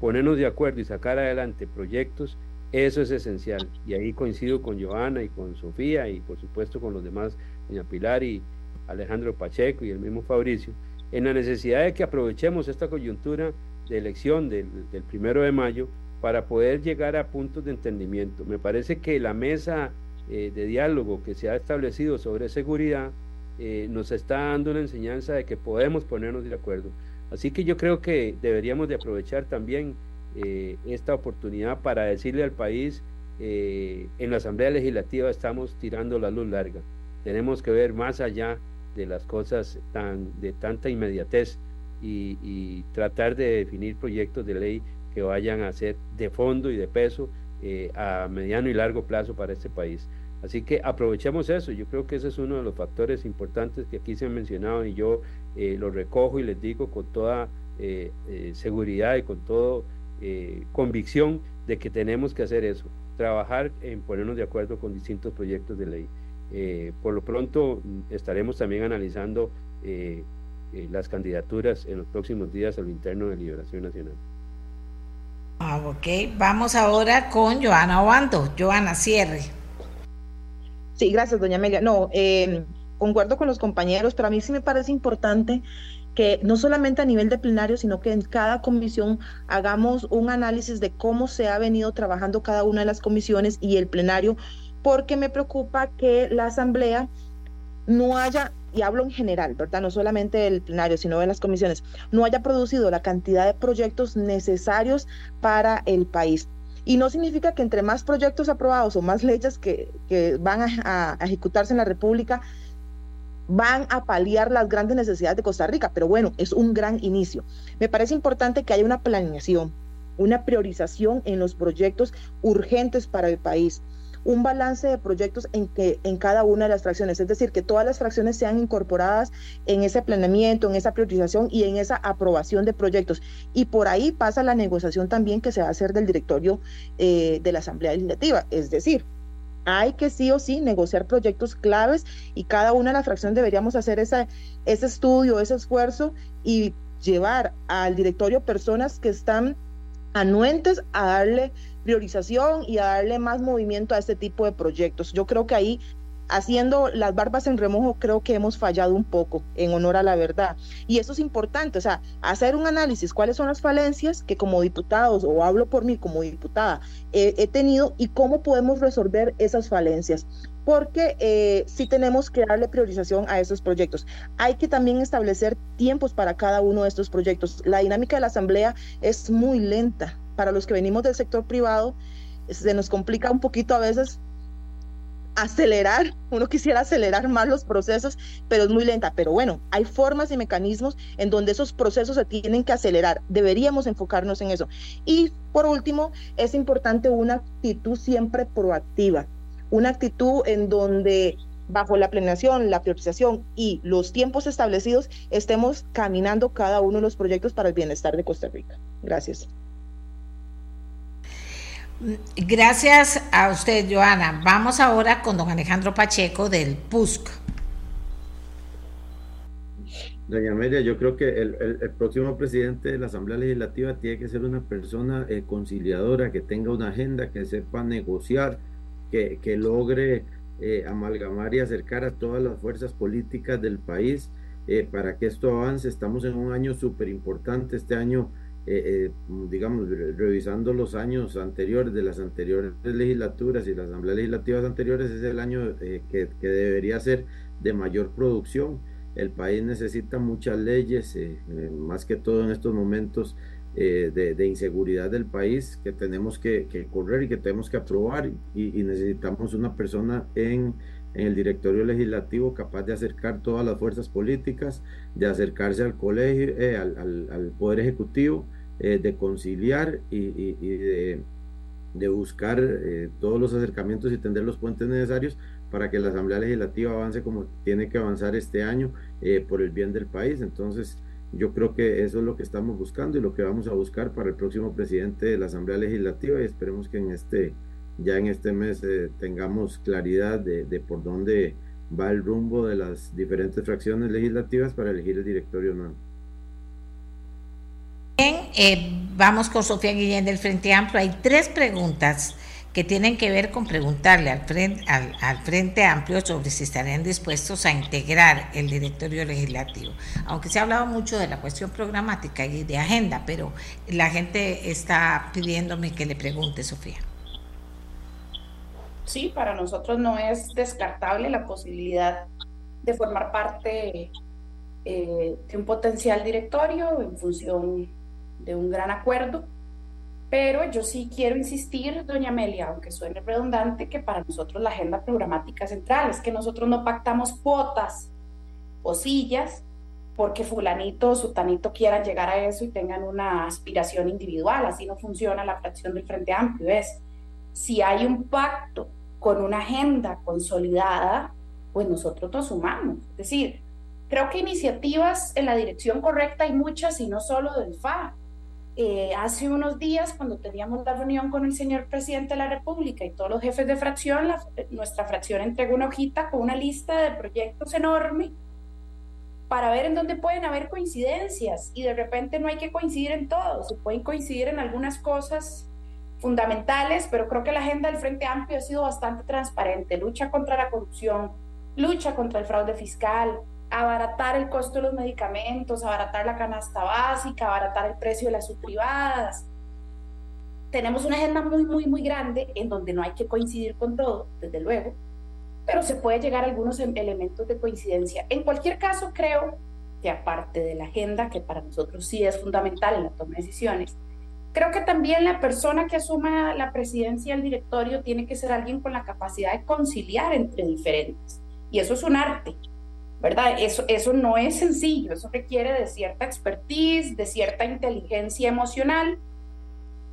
ponernos de acuerdo y sacar adelante proyectos, eso es esencial. Y ahí coincido con Joana y con Sofía y por supuesto con los demás, doña Pilar y Alejandro Pacheco y el mismo Fabricio, en la necesidad de que aprovechemos esta coyuntura de elección del, primero de mayo para poder llegar a puntos de entendimiento. Me parece que la mesa eh, de diálogo que se ha establecido sobre seguridad eh, nos está dando una enseñanza de que podemos ponernos de acuerdo. Así que yo creo que deberíamos de aprovechar también eh, esta oportunidad para decirle al país, en la Asamblea Legislativa estamos tirando la luz larga. Tenemos que ver más allá de las cosas tan, de tanta inmediatez y, tratar de definir proyectos de ley que vayan a ser de fondo y de peso eh, a mediano y largo plazo para este país. Así que aprovechemos eso, yo creo que ese es uno de los factores importantes que aquí se han mencionado y yo eh, lo recojo y les digo con toda eh, seguridad y con toda convicción de que tenemos que hacer eso, trabajar en ponernos de acuerdo con distintos proyectos de ley. por lo pronto estaremos también analizando eh, las candidaturas en los próximos días al interno de Liberación Nacional. Ah, ok, vamos ahora con Joana Obando. Joana, cierre. Sí, gracias, doña Amelia. No, eh, concuerdo con los compañeros, pero a mí sí me parece importante que no solamente a nivel de plenario, sino que en cada comisión hagamos un análisis de cómo se ha venido trabajando cada una de las comisiones y el plenario, porque me preocupa que la asamblea no haya y hablo en general, ¿verdad? No solamente del plenario, sino de las comisiones, no haya producido la cantidad de proyectos necesarios para el país. Y no significa que entre más proyectos aprobados o más leyes que, van a, ejecutarse en la República, van a paliar las grandes necesidades de Costa Rica, pero bueno, es un gran inicio. Me parece importante que haya una planeación, una priorización en los proyectos urgentes para el país un balance de proyectos en, que, en cada una de las fracciones, es decir, que todas las fracciones sean incorporadas en ese planeamiento, en esa priorización y en esa aprobación de proyectos. Y por ahí pasa la negociación también que se va a hacer del directorio eh, de la Asamblea Legislativa, es decir, hay que sí o sí negociar proyectos claves y cada una de las fracciones deberíamos hacer esa, ese estudio, ese esfuerzo y llevar al directorio personas que están anuentes a darle priorización y a darle más movimiento a este tipo de proyectos. Yo creo que ahí haciendo las barbas en remojo, creo que hemos fallado un poco en honor a la verdad. Y eso es importante, o sea, hacer un análisis, cuáles son las falencias que como diputados, o hablo por mí como diputada, he tenido y cómo podemos resolver esas falencias. Porque eh, sí tenemos que darle priorización a esos proyectos. Hay que también establecer tiempos para cada uno de estos proyectos. La dinámica de la asamblea es muy lenta. Para los que venimos del sector privado, se nos complica un poquito a veces acelerar, uno quisiera acelerar más los procesos, pero es muy lenta. Pero bueno, hay formas y mecanismos en donde esos procesos se tienen que acelerar. Deberíamos enfocarnos en eso. Y por último, es importante una actitud siempre proactiva, una actitud en donde bajo la planeación, la priorización y los tiempos establecidos estemos caminando cada uno de los proyectos para el bienestar de Costa Rica. Gracias. Gracias a usted, Joana. Vamos ahora con don Alejandro Pacheco del PUSC. Doña Amelia, yo creo que el, próximo presidente de la Asamblea Legislativa tiene que ser una persona eh, conciliadora, que tenga una agenda, que sepa negociar, que, logre eh, amalgamar y acercar a todas las fuerzas políticas del país eh, para que esto avance. Estamos en un año súper importante, este año eh, eh, digamos, revisando los años anteriores de las anteriores legislaturas y las asambleas legislativas anteriores, es el año eh, que, debería ser de mayor producción. El país necesita muchas leyes, más que todo en estos momentos de, inseguridad del país, que tenemos que, correr y que tenemos que aprobar y, necesitamos una persona en, en el directorio legislativo capaz de acercar todas las fuerzas políticas, de acercarse al colegio, al, al, al, Poder Ejecutivo eh, de conciliar y, de, buscar eh, todos los acercamientos y tender los puentes necesarios para que la Asamblea Legislativa avance como tiene que avanzar este año eh, por el bien del país. Entonces, yo creo que eso es lo que estamos buscando y lo que vamos a buscar para el próximo presidente de la Asamblea Legislativa y esperemos que en este, ya en este mes tengamos claridad de, de, por dónde va el rumbo de las diferentes fracciones legislativas para elegir el directorio nuevo. Bien, eh, vamos con Sofía Guillén del Frente Amplio. Hay tres preguntas que tienen que ver con preguntarle al Frente, al, Frente Amplio sobre si estarían dispuestos a integrar el directorio legislativo. Aunque se ha hablado mucho de la cuestión programática y de agenda, pero la gente está pidiéndome que le pregunte, Sofía. Sí, para nosotros no es descartable la posibilidad de formar parte eh, de un potencial directorio en función de un gran acuerdo, pero yo sí quiero insistir, doña Amelia, aunque suene redundante, que para nosotros la agenda programática central es que nosotros no pactamos cuotas o sillas porque fulanito o sutanito quieran llegar a eso y tengan una aspiración individual, así no funciona la fracción del Frente Amplio, es si hay un pacto con una agenda consolidada, pues nosotros nos sumamos, es decir, creo que iniciativas en la dirección correcta hay muchas y no solo del FA. Eh, hace unos días, cuando teníamos la reunión con el señor presidente de la República y todos los jefes de fracción, nuestra fracción entregó una hojita con una lista de proyectos enorme para ver en dónde pueden haber coincidencias. Y de repente no hay que coincidir en todo, se pueden coincidir en algunas cosas fundamentales, pero creo que la agenda del Frente Amplio ha sido bastante transparente, lucha contra la corrupción, lucha contra el fraude fiscal, abaratar el costo de los medicamentos, abaratar la canasta básica, abaratar el precio de las subprivadas. Tenemos una agenda muy, muy, muy grande en donde no hay que coincidir con todo, desde luego, pero se puede llegar a algunos em, elementos de coincidencia. En cualquier caso, creo que aparte de la agenda, que para nosotros sí es fundamental en la toma de decisiones, creo que también la persona que asuma la presidencia del directorio tiene que ser alguien con la capacidad de conciliar entre diferentes. Y eso es un arte, ¿verdad? Eso, eso no es sencillo, eso requiere de cierta expertise, de cierta inteligencia emocional,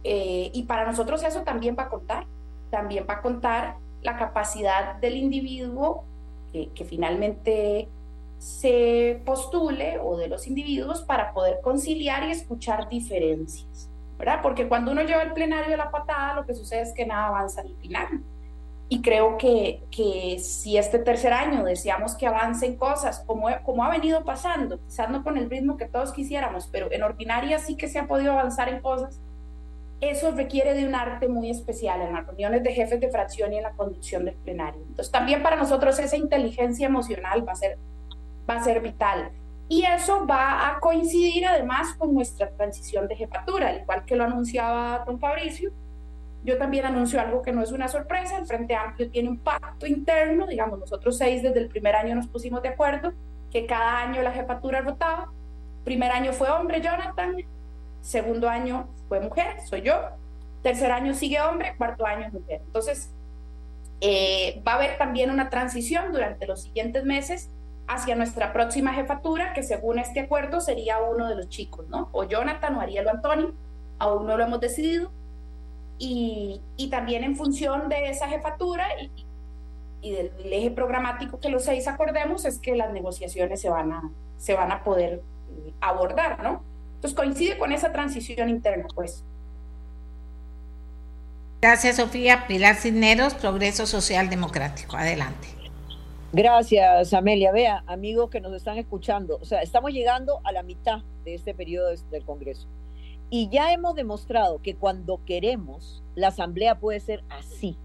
eh, y para nosotros eso también va a contar, también va a contar la capacidad del individuo que, finalmente se postule o de los individuos para poder conciliar y escuchar diferencias, ¿verdad? Porque cuando uno lleva el plenario de la patada, lo que sucede es que nada avanza al final. Y creo que, que si este tercer año deseamos que avancen cosas, como, como ha venido pasando, quizás no con el ritmo que todos quisiéramos, pero en ordinaria sí que se ha podido avanzar en cosas, eso requiere de un arte muy especial en las reuniones de jefes de fracción y en la conducción del plenario. Entonces también para nosotros esa inteligencia emocional va a ser va a ser vital. Y eso va a coincidir además con nuestra transición de jefatura, al igual que lo anunciaba don Fabricio. Yo también anuncio algo que no es una sorpresa, el Frente Amplio tiene un pacto interno, digamos, nosotros seis desde el primer año nos pusimos de acuerdo que cada año la jefatura rotaba. Primer año fue hombre, Jonathan, segundo año fue mujer, soy yo, tercer año sigue hombre, cuarto año mujer. Entonces, eh, va a haber también una transición durante los siguientes meses hacia nuestra próxima jefatura, que según este acuerdo sería uno de los chicos, ¿no? O Jonathan o Ariel o Antonio, aún no lo hemos decidido. Y, y también en función de esa jefatura y, y, del eje programático que los seis acordemos, es que las negociaciones se van a, se van a poder eh, abordar, ¿no? Entonces coincide con esa transición interna, pues. Gracias, Sofía. Pilar Cisneros, Progreso Social Democrático. Adelante. Gracias, Amelia. Vea, amigos que nos están escuchando, o sea, estamos llegando a la mitad de este periodo del Congreso. Y ya hemos demostrado que cuando queremos, la Asamblea puede ser así.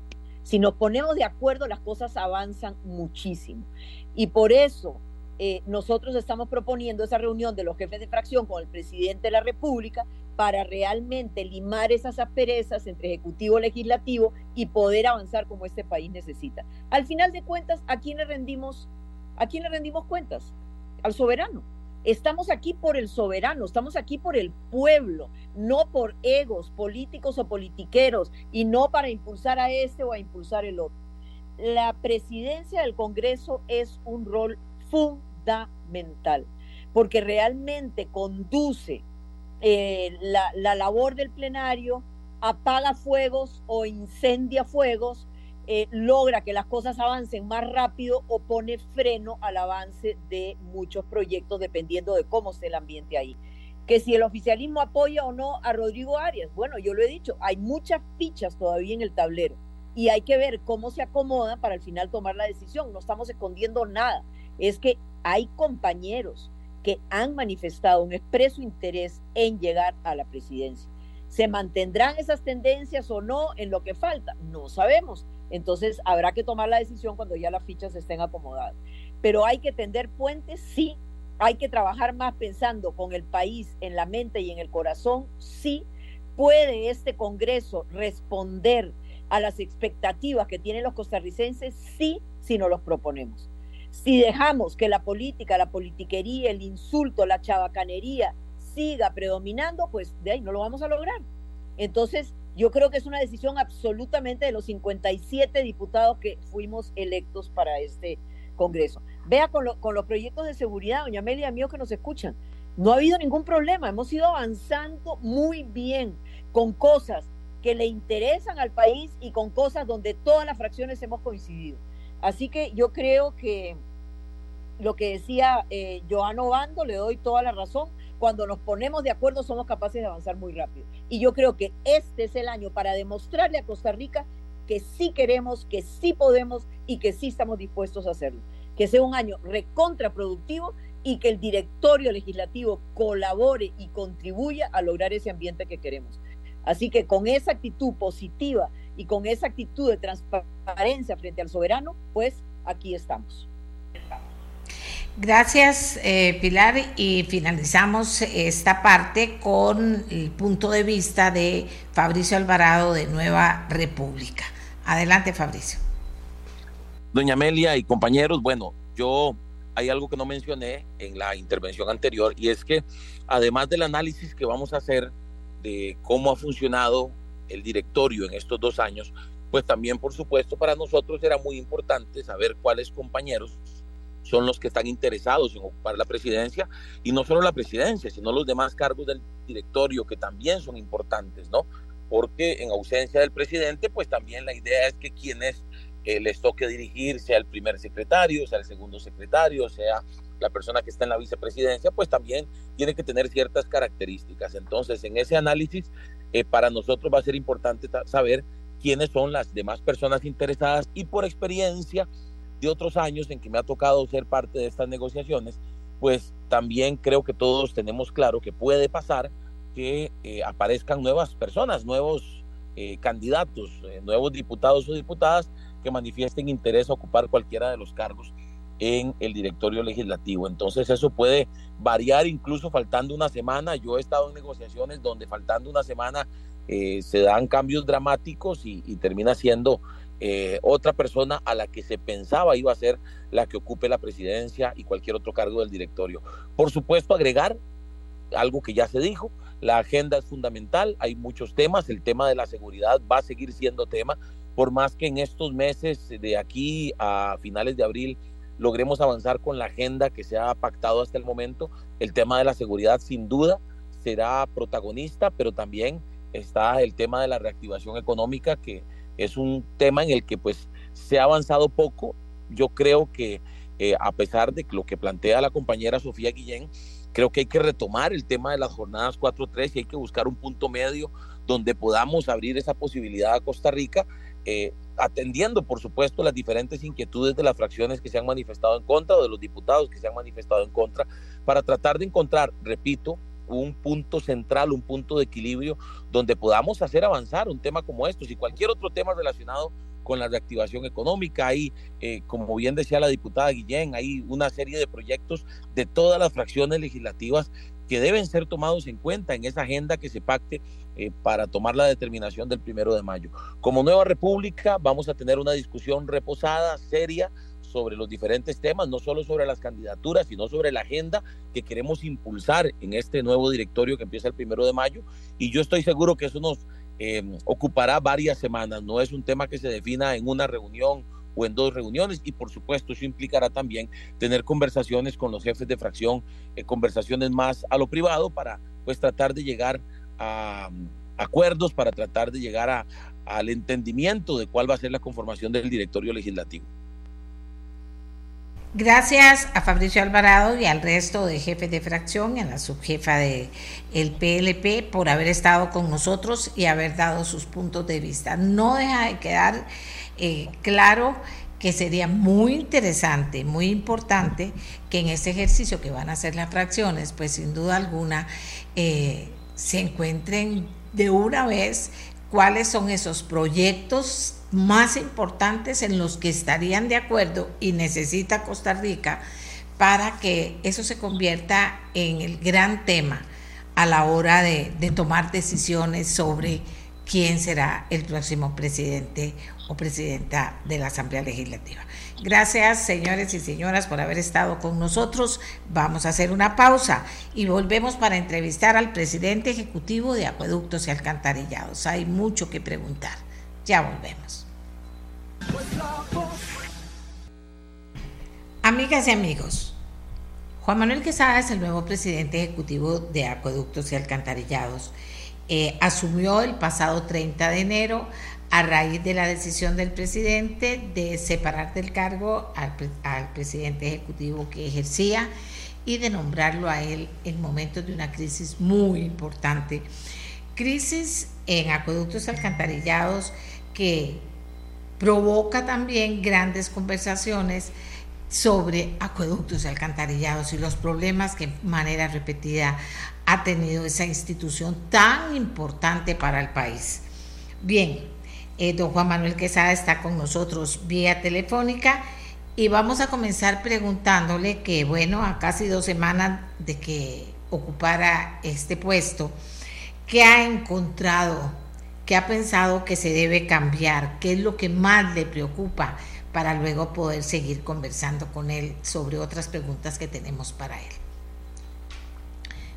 Si nos ponemos de acuerdo, las cosas avanzan muchísimo. Y por eso eh, nosotros estamos proponiendo esa reunión de los jefes de fracción con el presidente de la República para realmente limar esas asperezas entre ejecutivo y legislativo y poder avanzar como este país necesita. Al final de cuentas, ¿a quién le rendimos, a quién le rendimos cuentas? Al soberano. Estamos aquí por el soberano, estamos aquí por el pueblo, no por egos políticos o politiqueros y no para impulsar a este o a impulsar el otro. La presidencia del Congreso es un rol fundamental porque realmente conduce eh, la, labor del plenario, apaga fuegos o incendia fuegos, eh, logra que las cosas avancen más rápido o pone freno al avance de muchos proyectos dependiendo de cómo esté el ambiente ahí. Que si el oficialismo apoya o no a Rodrigo Arias, bueno, yo lo he dicho, hay muchas fichas todavía en el tablero y hay que ver cómo se acomoda para al final tomar la decisión. No estamos escondiendo nada, es que hay compañeros que han manifestado un expreso interés en llegar a la presidencia. ¿Se mantendrán esas tendencias o no en lo que falta? No sabemos. Entonces habrá que tomar la decisión cuando ya las fichas estén acomodadas. Pero hay que tender puentes, sí. Hay que trabajar más pensando con el país en la mente y en el corazón, sí. ¿Puede este Congreso responder a las expectativas que tienen los costarricenses? Sí, si nos los proponemos. Si dejamos que la política, la politiquería, el insulto, la chabacanería siga predominando, pues de ahí no lo vamos a lograr. Entonces, yo creo que es una decisión absolutamente de los 57 diputados que fuimos electos para este Congreso. Vea con, con los proyectos de seguridad, doña Amelia, amigos que nos escuchan, no ha habido ningún problema, hemos ido avanzando muy bien con cosas que le interesan al país y con cosas donde todas las fracciones hemos coincidido. Así que yo creo que lo que decía eh, Joano Bando, le doy toda la razón, cuando nos ponemos de acuerdo somos capaces de avanzar muy rápido. Y yo creo que este es el año para demostrarle a Costa Rica que sí queremos, que sí podemos y que sí estamos dispuestos a hacerlo. Que sea un año recontraproductivo y que el directorio legislativo colabore y contribuya a lograr ese ambiente que queremos. Así que con esa actitud positiva y con esa actitud de transparencia frente al soberano, pues aquí estamos. Gracias, eh, Pilar, y finalizamos esta parte con el punto de vista de Fabricio Alvarado de Nueva República. Adelante, Fabricio. Doña Amelia y compañeros, bueno, yo hay algo que no mencioné en la intervención anterior y es que además del análisis que vamos a hacer de cómo ha funcionado el directorio en estos dos años, pues también, por supuesto, para nosotros era muy importante saber cuáles compañeros son los que están interesados en ocupar la presidencia y no solo la presidencia, sino los demás cargos del directorio que también son importantes, ¿no? Porque en ausencia del presidente, pues también la idea es que quienes eh, les toque dirigir, sea el primer secretario, sea el segundo secretario, sea la persona que está en la vicepresidencia, pues también tiene que tener ciertas características. Entonces, en ese análisis, eh, para nosotros va a ser importante saber quiénes son las demás personas interesadas y por experiencia de otros años en que me ha tocado ser parte de estas negociaciones, pues también creo que todos tenemos claro que puede pasar que eh, aparezcan nuevas personas, nuevos eh, candidatos, nuevos diputados o diputadas que manifiesten interés a ocupar cualquiera de los cargos en el directorio legislativo. Entonces eso puede variar incluso faltando una semana. Yo he estado en negociaciones donde faltando una semana eh, se dan cambios dramáticos y, termina siendo eh, otra persona a la que se pensaba iba a ser la que ocupe la presidencia y cualquier otro cargo del directorio. Por supuesto, agregar algo que ya se dijo, la agenda es fundamental, hay muchos temas, el tema de la seguridad va a seguir siendo tema, por más que en estos meses de aquí a finales de abril logremos avanzar con la agenda que se ha pactado hasta el momento. El tema de la seguridad sin duda será protagonista, pero también está el tema de la reactivación económica, que es un tema en el que pues se ha avanzado poco. Yo creo que eh, a pesar de lo que plantea la compañera Sofía Guillén, creo que hay que retomar el tema de las jornadas 4-3 y hay que buscar un punto medio donde podamos abrir esa posibilidad a Costa Rica. Eh, atendiendo, por supuesto, las diferentes inquietudes de las fracciones que se han manifestado en contra o de los diputados que se han manifestado en contra, para tratar de encontrar, repito, un punto central, un punto de equilibrio donde podamos hacer avanzar un tema como estos y cualquier otro tema relacionado con la reactivación económica. Hay, eh, como bien decía la diputada Guillén, hay una serie de proyectos de todas las fracciones legislativas que deben ser tomados en cuenta en esa agenda que se pacte eh, para tomar la determinación del primero de mayo. Como nueva república vamos a tener una discusión reposada, seria, sobre los diferentes temas, no solo sobre las candidaturas, sino sobre la agenda que queremos impulsar en este nuevo directorio que empieza el primero de mayo. Y yo estoy seguro que eso nos eh, ocupará varias semanas, no es un tema que se defina en una reunión o en dos reuniones y por supuesto eso implicará también tener conversaciones con los jefes de fracción, eh, conversaciones más a lo privado para pues tratar de llegar a mm, acuerdos, para tratar de llegar a, al entendimiento de cuál va a ser la conformación del directorio legislativo. Gracias a Fabricio Alvarado y al resto de jefes de fracción y a la subjefa de el PLP por haber estado con nosotros y haber dado sus puntos de vista. No deja de quedar eh, claro que sería muy interesante, muy importante que en este ejercicio que van a hacer las fracciones, pues sin duda alguna eh, se encuentren de una vez cuáles son esos proyectos más importantes en los que estarían de acuerdo y necesita Costa Rica para que eso se convierta en el gran tema a la hora de, tomar decisiones sobre quién será el próximo presidente o presidenta de la Asamblea Legislativa. Gracias, señores y señoras, por haber estado con nosotros. Vamos a hacer una pausa y volvemos para entrevistar al presidente ejecutivo de Acueductos y Alcantarillados. Hay mucho que preguntar. Ya volvemos. Amigas y amigos, Juan Manuel Quesada es el nuevo presidente ejecutivo de Acueductos y Alcantarillados. Eh, asumió el pasado 30 de enero a raíz de la decisión del presidente de separar del cargo al, presidente ejecutivo que ejercía y de nombrarlo a él en momentos de una crisis muy importante. Crisis en acueductos alcantarillados que provoca también grandes conversaciones sobre acueductos y alcantarillados y los problemas que de manera repetida ha tenido esa institución tan importante para el país. Bien, eh, don Juan Manuel Quesada está con nosotros vía telefónica y vamos a comenzar preguntándole que, bueno, a casi dos semanas de que ocupara este puesto, ¿qué ha encontrado? ¿Qué ha pensado que se debe cambiar? ¿Qué es lo que más le preocupa para luego poder seguir conversando con él sobre otras preguntas que tenemos para él?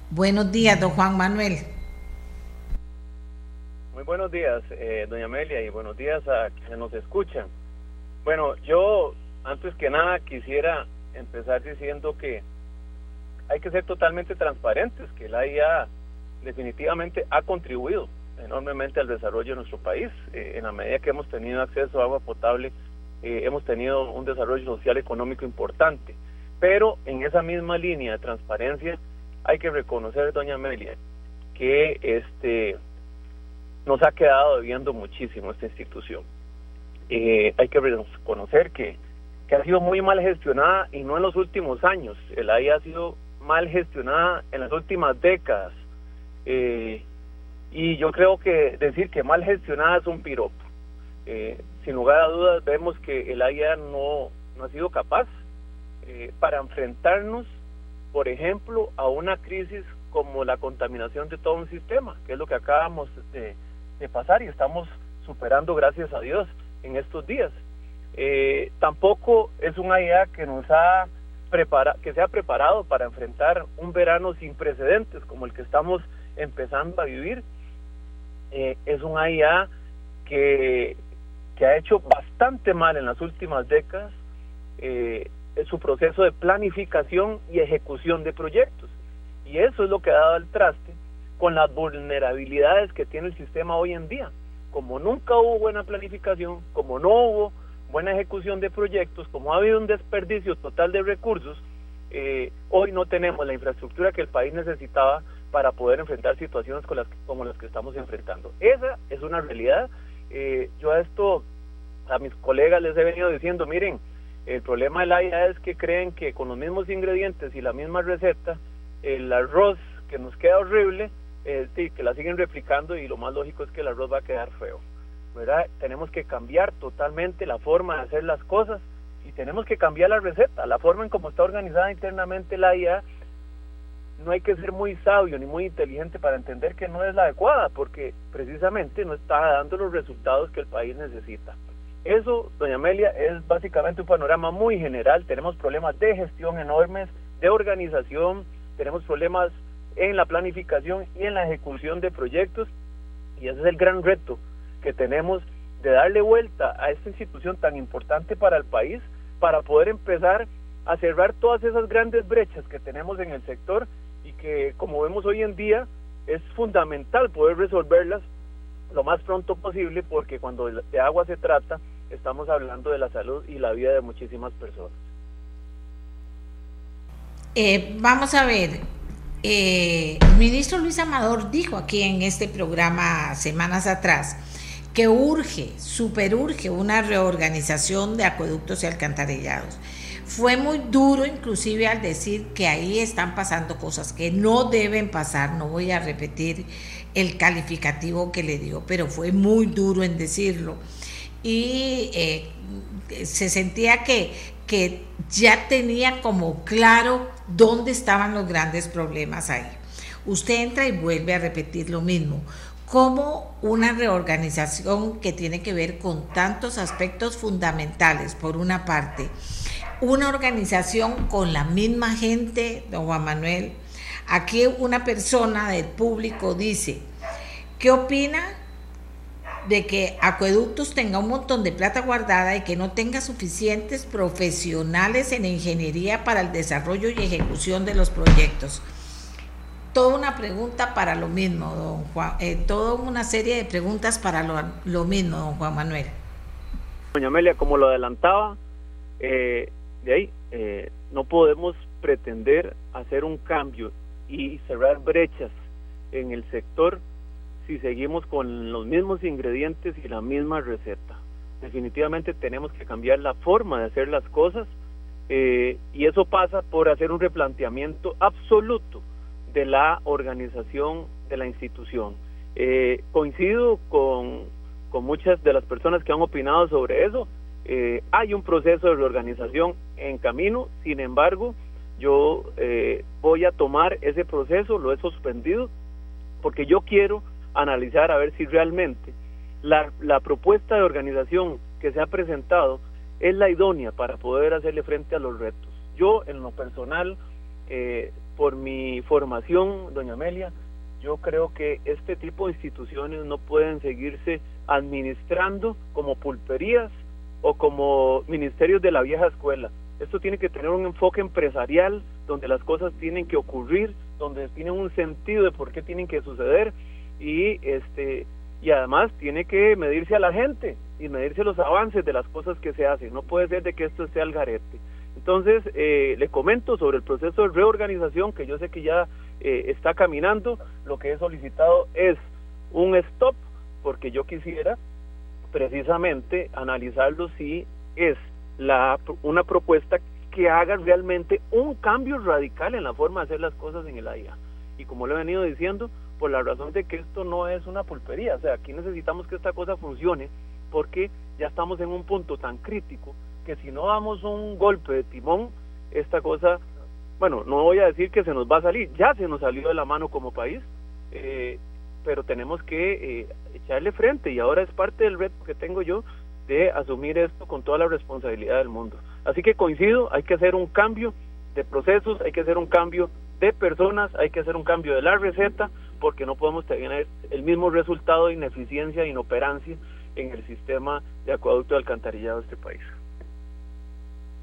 Buenos días, don Juan Manuel. Muy buenos días, eh, doña Amelia, y buenos días a quienes nos escuchan. Bueno, yo antes que nada quisiera empezar diciendo que hay que ser totalmente transparentes, que la IA definitivamente ha contribuido enormemente al desarrollo de nuestro país, eh, en la medida que hemos tenido acceso a agua potable eh, hemos tenido un desarrollo social económico importante. Pero en esa misma línea de transparencia hay que reconocer, doña Amelia, que este nos ha quedado debiendo muchísimo esta institución. Eh, hay que reconocer que, que ha sido muy mal gestionada y no en los últimos años. El AIA ha sido mal gestionada en las últimas décadas. Y yo creo que decir que mal gestionada es un piropo. Eh, sin lugar a dudas vemos que el AIA no, no ha sido capaz eh, para enfrentarnos, por ejemplo, a una crisis como la contaminación de todo un sistema, que es lo que acabamos de, pasar y estamos superando, gracias a Dios, en estos días. Eh, tampoco es un AIA que nos ha preparado, que se ha preparado para enfrentar un verano sin precedentes como el que estamos empezando a vivir. Eh, es un AIA que, que ha hecho bastante mal en las últimas décadas eh, su proceso de planificación y ejecución de proyectos. Y eso es lo que ha dado el traste con las vulnerabilidades que tiene el sistema hoy en día. Como nunca hubo buena planificación, como no hubo buena ejecución de proyectos, como ha habido un desperdicio total de recursos, eh, hoy no tenemos la infraestructura que el país necesitaba para poder enfrentar situaciones con las, como las que estamos enfrentando. Esa es una realidad. Eh, yo a esto, a mis colegas les he venido diciendo, miren, el problema de la IA es que creen que con los mismos ingredientes y la misma receta, el arroz que nos queda horrible, eh, que la siguen replicando y lo más lógico es que el arroz va a quedar feo. ¿verdad? Tenemos que cambiar totalmente la forma de hacer las cosas y tenemos que cambiar la receta, la forma en cómo está organizada internamente la IA no hay que ser muy sabio ni muy inteligente para entender que no es la adecuada, porque precisamente no está dando los resultados que el país necesita. Eso, doña Amelia, es básicamente un panorama muy general. Tenemos problemas de gestión enormes, de organización, tenemos problemas en la planificación y en la ejecución de proyectos, y ese es el gran reto que tenemos de darle vuelta a esta institución tan importante para el país, para poder empezar a cerrar todas esas grandes brechas que tenemos en el sector que como vemos hoy en día es fundamental poder resolverlas lo más pronto posible porque cuando de agua se trata estamos hablando de la salud y la vida de muchísimas personas. Eh, vamos a ver, eh, el ministro Luis Amador dijo aquí en este programa semanas atrás que urge, super urge una reorganización de acueductos y alcantarillados fue muy duro inclusive al decir que ahí están pasando cosas que no deben pasar, no voy a repetir el calificativo que le dio, pero fue muy duro en decirlo. Y eh, se sentía que, que ya tenía como claro dónde estaban los grandes problemas ahí. Usted entra y vuelve a repetir lo mismo como una reorganización que tiene que ver con tantos aspectos fundamentales, por una parte, una organización con la misma gente, don Juan Manuel. Aquí una persona del público dice, ¿qué opina de que Acueductos tenga un montón de plata guardada y que no tenga suficientes profesionales en ingeniería para el desarrollo y ejecución de los proyectos? Toda una pregunta para lo mismo, don Juan, eh, toda una serie de preguntas para lo, lo mismo, don Juan Manuel. Doña Amelia, como lo adelantaba, eh, de ahí eh, no podemos pretender hacer un cambio y cerrar brechas en el sector si seguimos con los mismos ingredientes y la misma receta. Definitivamente tenemos que cambiar la forma de hacer las cosas eh, y eso pasa por hacer un replanteamiento absoluto de la organización de la institución. Eh, coincido con, con muchas de las personas que han opinado sobre eso. Eh, hay un proceso de reorganización en camino, sin embargo, yo eh, voy a tomar ese proceso, lo he suspendido, porque yo quiero analizar a ver si realmente la, la propuesta de organización que se ha presentado es la idónea para poder hacerle frente a los retos. Yo, en lo personal, eh, por mi formación, doña Amelia, yo creo que este tipo de instituciones no pueden seguirse administrando como pulperías o como ministerios de la vieja escuela. Esto tiene que tener un enfoque empresarial donde las cosas tienen que ocurrir, donde tienen un sentido de por qué tienen que suceder y este y además tiene que medirse a la gente. y medirse los avances de las cosas que se hacen. No puede ser de que esto sea el garete. Entonces, eh, le comento sobre el proceso de reorganización que yo sé que ya eh, está caminando. Lo que he solicitado es un stop, porque yo quisiera precisamente analizarlo si es la, una propuesta que haga realmente un cambio radical en la forma de hacer las cosas en el AIA. Y como lo he venido diciendo, por la razón de que esto no es una pulpería, o sea, aquí necesitamos que esta cosa funcione porque ya estamos en un punto tan crítico que si no damos un golpe de timón, esta cosa, bueno, no voy a decir que se nos va a salir, ya se nos salió de la mano como país, eh, pero tenemos que eh, echarle frente y ahora es parte del reto que tengo yo de asumir esto con toda la responsabilidad del mundo. Así que coincido, hay que hacer un cambio de procesos, hay que hacer un cambio de personas, hay que hacer un cambio de la receta, porque no podemos tener el mismo resultado de ineficiencia e inoperancia en el sistema de acueducto de alcantarillado de este país.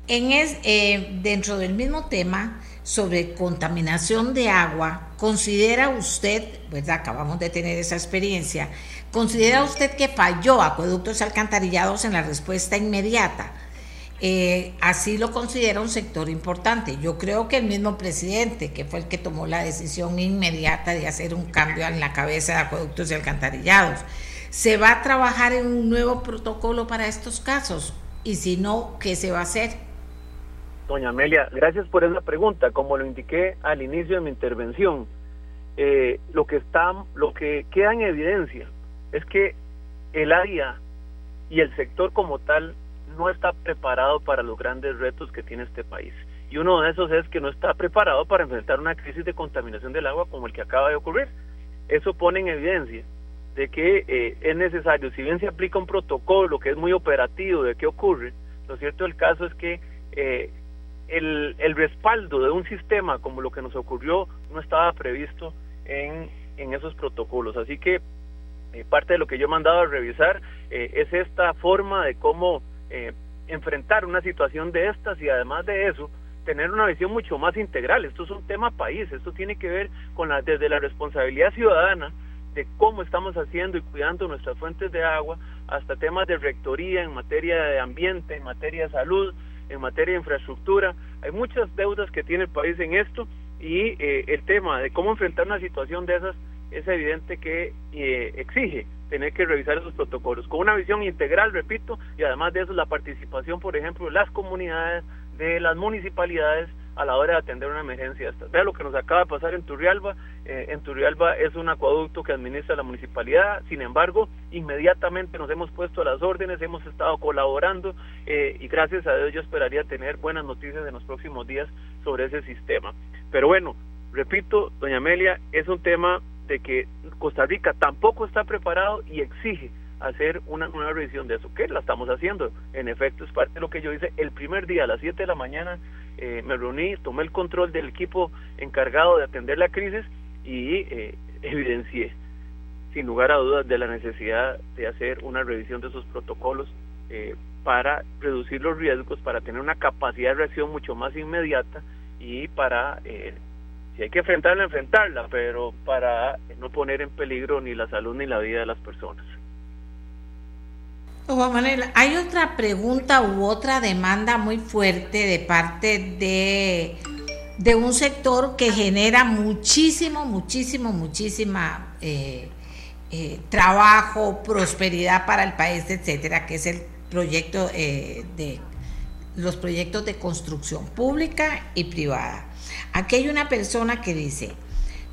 En eh, dentro del mismo tema sobre contaminación de agua, ¿considera usted, verdad, acabamos de tener esa experiencia, ¿considera usted que falló acueductos alcantarillados en la respuesta inmediata? Eh, así lo considera un sector importante. Yo creo que el mismo presidente, que fue el que tomó la decisión inmediata de hacer un cambio en la cabeza de acueductos y alcantarillados, ¿se va a trabajar en un nuevo protocolo para estos casos? Y si no, ¿qué se va a hacer? Doña Amelia, gracias por esa pregunta. Como lo indiqué al inicio de mi intervención, eh, lo que está, lo que queda en evidencia es que el área y el sector como tal no está preparado para los grandes retos que tiene este país. Y uno de esos es que no está preparado para enfrentar una crisis de contaminación del agua como el que acaba de ocurrir. Eso pone en evidencia de que eh, es necesario, si bien se aplica un protocolo que es muy operativo de qué ocurre, lo cierto del caso es que eh, el, el respaldo de un sistema como lo que nos ocurrió no estaba previsto en, en esos protocolos. Así que eh, parte de lo que yo he mandado a revisar eh, es esta forma de cómo eh, enfrentar una situación de estas y además de eso tener una visión mucho más integral. Esto es un tema país, esto tiene que ver con la, desde la responsabilidad ciudadana de cómo estamos haciendo y cuidando nuestras fuentes de agua hasta temas de rectoría en materia de ambiente, en materia de salud, en materia de infraestructura. Hay muchas deudas que tiene el país en esto y eh, el tema de cómo enfrentar una situación de esas es evidente que eh, exige tener que revisar esos protocolos con una visión integral, repito, y además de eso la participación, por ejemplo, de las comunidades, de las municipalidades, a la hora de atender una emergencia. Vea lo que nos acaba de pasar en Turrialba. Eh, en Turrialba es un acueducto que administra la municipalidad, sin embargo, inmediatamente nos hemos puesto a las órdenes, hemos estado colaborando eh, y gracias a Dios yo esperaría tener buenas noticias en los próximos días sobre ese sistema. Pero bueno, repito, doña Amelia, es un tema de que Costa Rica tampoco está preparado y exige hacer una nueva revisión de eso, que la estamos haciendo. En efecto, es parte de lo que yo hice el primer día a las 7 de la mañana eh, me reuní, tomé el control del equipo encargado de atender la crisis y eh, evidencié, sin lugar a dudas, de la necesidad de hacer una revisión de esos protocolos eh, para reducir los riesgos, para tener una capacidad de reacción mucho más inmediata y para, si hay que enfrentarla, enfrentarla, pero para no poner en peligro ni la salud ni la vida de las personas. Juan Manuel, hay otra pregunta u otra demanda muy fuerte de parte de, de un sector que genera muchísimo, muchísimo, muchísima eh, eh, trabajo, prosperidad para el país, etcétera, que es el proyecto eh, de los proyectos de construcción pública y privada. Aquí hay una persona que dice,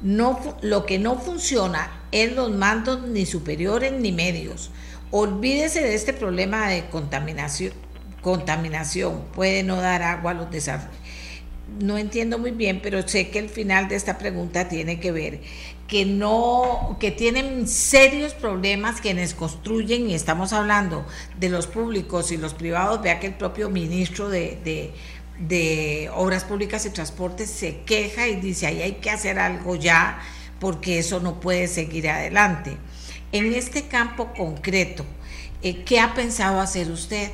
no, lo que no funciona es los mandos ni superiores ni medios Olvídese de este problema de contaminación. Contaminación puede no dar agua a los desarrollos. No entiendo muy bien, pero sé que el final de esta pregunta tiene que ver que no, que tienen serios problemas quienes construyen, y estamos hablando de los públicos y los privados, vea que el propio ministro de, de Obras Públicas y Transportes se queja y dice, ahí hay que hacer algo ya, porque eso no puede seguir adelante. En este campo concreto, eh, ¿qué ha pensado hacer usted?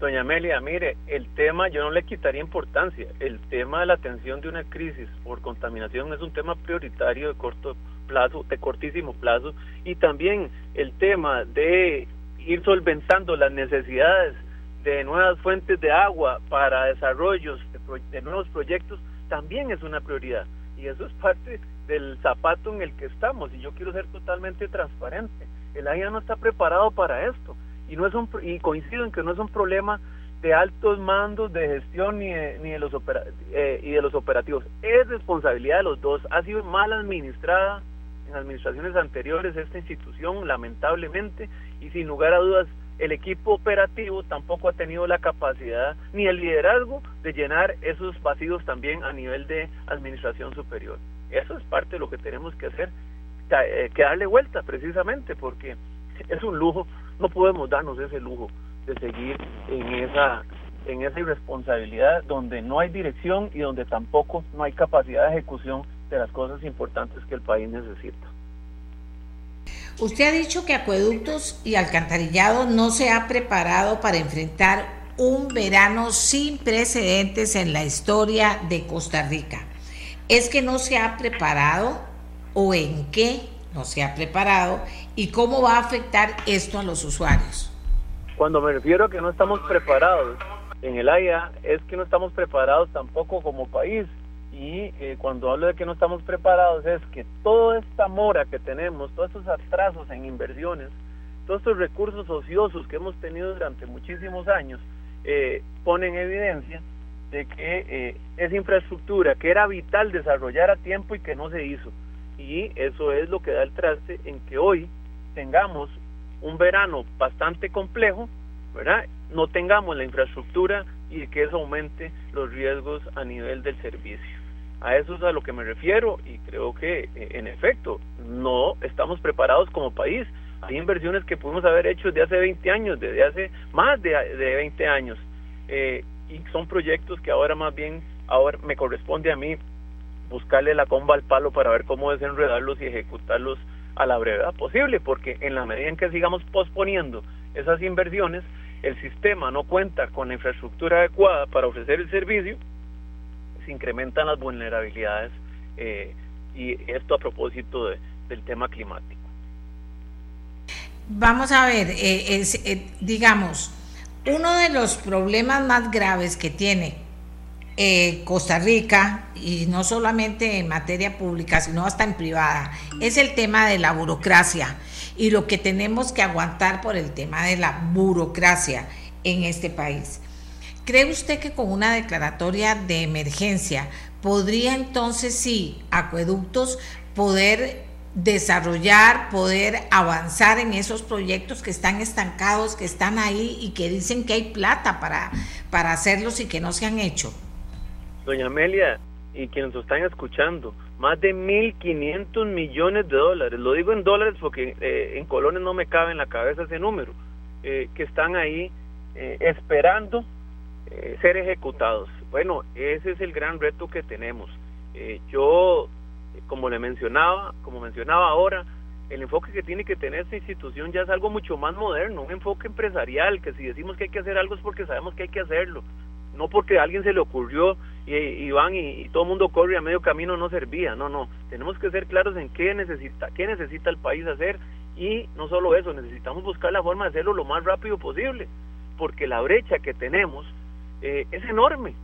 Doña Amelia, mire, el tema yo no le quitaría importancia. El tema de la atención de una crisis por contaminación es un tema prioritario de corto plazo, de cortísimo plazo, y también el tema de ir solventando las necesidades de nuevas fuentes de agua para desarrollos de, nuevos proyectos también es una prioridad. Y eso es parte del zapato en el que estamos. Y yo quiero ser totalmente transparente. El AIA no está preparado para esto. Y, no es un, y coincido en que no es un problema de altos mandos de gestión ni de, ni de los eh, y de los operativos. Es responsabilidad de los dos. Ha sido mal administrada en administraciones anteriores esta institución, lamentablemente, y sin lugar a dudas el equipo operativo tampoco ha tenido la capacidad ni el liderazgo de llenar esos vacíos también a nivel de administración superior. Eso es parte de lo que tenemos que hacer, eh, que darle vuelta precisamente, porque es un lujo, no podemos darnos ese lujo de seguir en esa en esa irresponsabilidad donde no hay dirección y donde tampoco no hay capacidad de ejecución de las cosas importantes que el país necesita. Usted ha dicho que acueductos y alcantarillado no se ha preparado para enfrentar un verano sin precedentes en la historia de Costa Rica. ¿Es que no se ha preparado o en qué no se ha preparado y cómo va a afectar esto a los usuarios? Cuando me refiero a que no estamos preparados en el AIA, es que no estamos preparados tampoco como país y eh, cuando hablo de que no estamos preparados es que toda esta mora que tenemos, todos estos atrasos en inversiones, todos estos recursos ociosos que hemos tenido durante muchísimos años, eh, ponen evidencia de que eh, esa infraestructura que era vital desarrollar a tiempo y que no se hizo. Y eso es lo que da el traste en que hoy tengamos un verano bastante complejo, ¿verdad? No tengamos la infraestructura y que eso aumente los riesgos a nivel del servicio. A eso es a lo que me refiero y creo que eh, en efecto no estamos preparados como país. Hay inversiones que pudimos haber hecho desde hace 20 años, desde hace más de, de 20 años. Eh, y son proyectos que ahora más bien ahora me corresponde a mí buscarle la comba al palo para ver cómo desenredarlos y ejecutarlos a la brevedad posible, porque en la medida en que sigamos posponiendo esas inversiones, el sistema no cuenta con la infraestructura adecuada para ofrecer el servicio incrementan las vulnerabilidades eh, y esto a propósito del tema climático. Vamos a ver, eh, eh, digamos, uno de los problemas más graves que tiene Costa Rica, y no solamente en materia pública, sino hasta en privada, es el tema de la burocracia y lo que tenemos que aguantar por el tema de la burocracia en este país. ¿Cree usted que con una declaratoria de emergencia podría entonces sí acueductos poder desarrollar, poder avanzar en esos proyectos que están estancados, que están ahí y que dicen que hay plata para, para hacerlos y que no se han hecho? Doña Amelia y quienes nos están escuchando, más de 1.500 millones de dólares, lo digo en dólares porque eh, en colones no me cabe en la cabeza ese número, eh, que están ahí eh, esperando eh, ser ejecutados. Bueno, ese es el gran reto que tenemos. Eh, yo, como le mencionaba, como mencionaba ahora, el enfoque que tiene que tener esta institución ya es algo mucho más moderno, un enfoque empresarial, que si decimos que hay que hacer algo es porque sabemos que hay que hacerlo, no porque a alguien se le ocurrió y, van y, todo el mundo corre a medio camino no servía, no, no, tenemos que ser claros en qué necesita, qué necesita el país hacer y no solo eso, necesitamos buscar la forma de hacerlo lo más rápido posible, porque la brecha que tenemos eh, es enorme.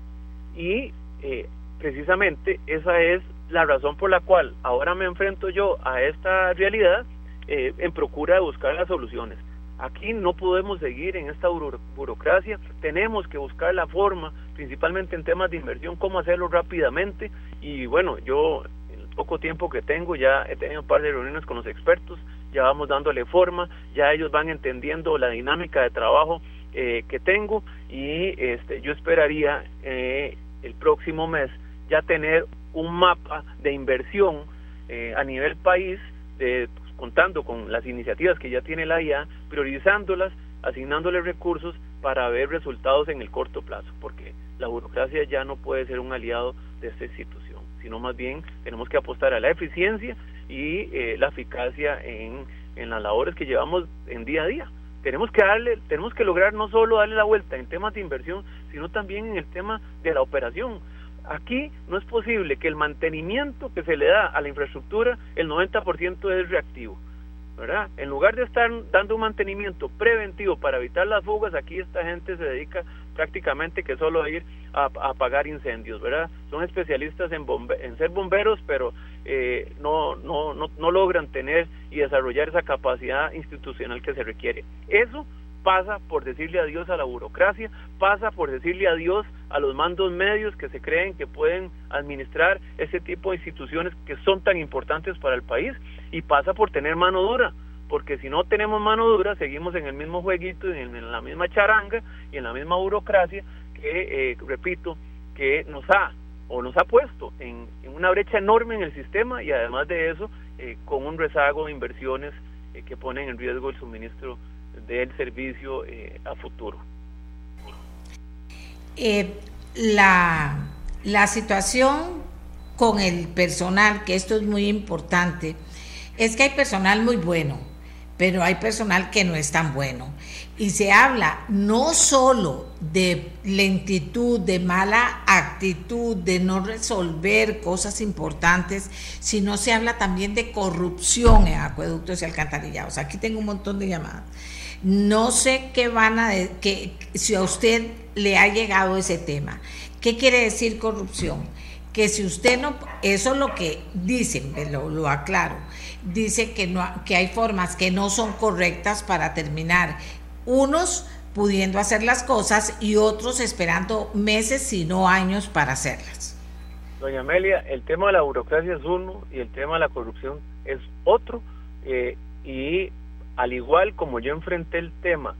Y eh, precisamente esa es la razón por la cual ahora me enfrento yo a esta realidad eh, en procura de buscar las soluciones. Aquí no podemos seguir en esta burocracia, tenemos que buscar la forma, principalmente en temas de inversión, cómo hacerlo rápidamente. Y bueno, yo en el poco tiempo que tengo ya he tenido un par de reuniones con los expertos, ya vamos dándole forma, ya ellos van entendiendo la dinámica de trabajo eh, que tengo y este, yo esperaría eh, el próximo mes ya tener un mapa de inversión eh, a nivel país, pues, contando con las iniciativas que ya tiene la IA, priorizándolas, asignándoles recursos para ver resultados en el corto plazo, porque la burocracia ya no puede ser un aliado de esta institución, sino más bien tenemos que apostar a la eficiencia y la eficacia en, en las labores que llevamos en día a día tenemos que darle, tenemos que lograr no solo darle la vuelta en temas de inversión, sino también en el tema de la operación. Aquí no es posible que el mantenimiento que se le da a la infraestructura, el 90% es reactivo. ¿verdad? En lugar de estar dando un mantenimiento preventivo para evitar las fugas, aquí esta gente se dedica prácticamente que solo a ir a, apagar incendios, ¿verdad? Son especialistas en, en ser bomberos, pero eh, no, no, no, no logran tener y desarrollar esa capacidad institucional que se requiere. Eso pasa por decirle adiós a la burocracia, pasa por decirle adiós a los mandos medios que se creen que pueden administrar ese tipo de instituciones que son tan importantes para el país y pasa por tener mano dura, porque si no tenemos mano dura seguimos en el mismo jueguito, en, la misma charanga y en la misma burocracia que, eh, repito, que nos ha o nos ha puesto en, una brecha enorme en el sistema y además de eso eh, con un rezago de inversiones eh, que ponen en riesgo el suministro del servicio eh, a futuro. La, la situación con el personal, que esto es muy importante, es que hay personal muy bueno, pero hay personal que no es tan bueno. Y se habla no solo de lentitud, de mala actitud, de no resolver cosas importantes, sino se habla también de corrupción en acueductos y alcantarillados. Aquí tengo un montón de llamadas. No sé qué van a que si a usted le ha llegado ese tema. ¿Qué quiere decir corrupción? Que si usted no, eso es lo que dicen, lo, lo aclaro, dice que no que hay formas que no son correctas para terminar. Unos pudiendo hacer las cosas y otros esperando meses, si no años, para hacerlas. Doña Amelia, el tema de la burocracia es uno y el tema de la corrupción es otro. Eh, y al igual como yo enfrenté el tema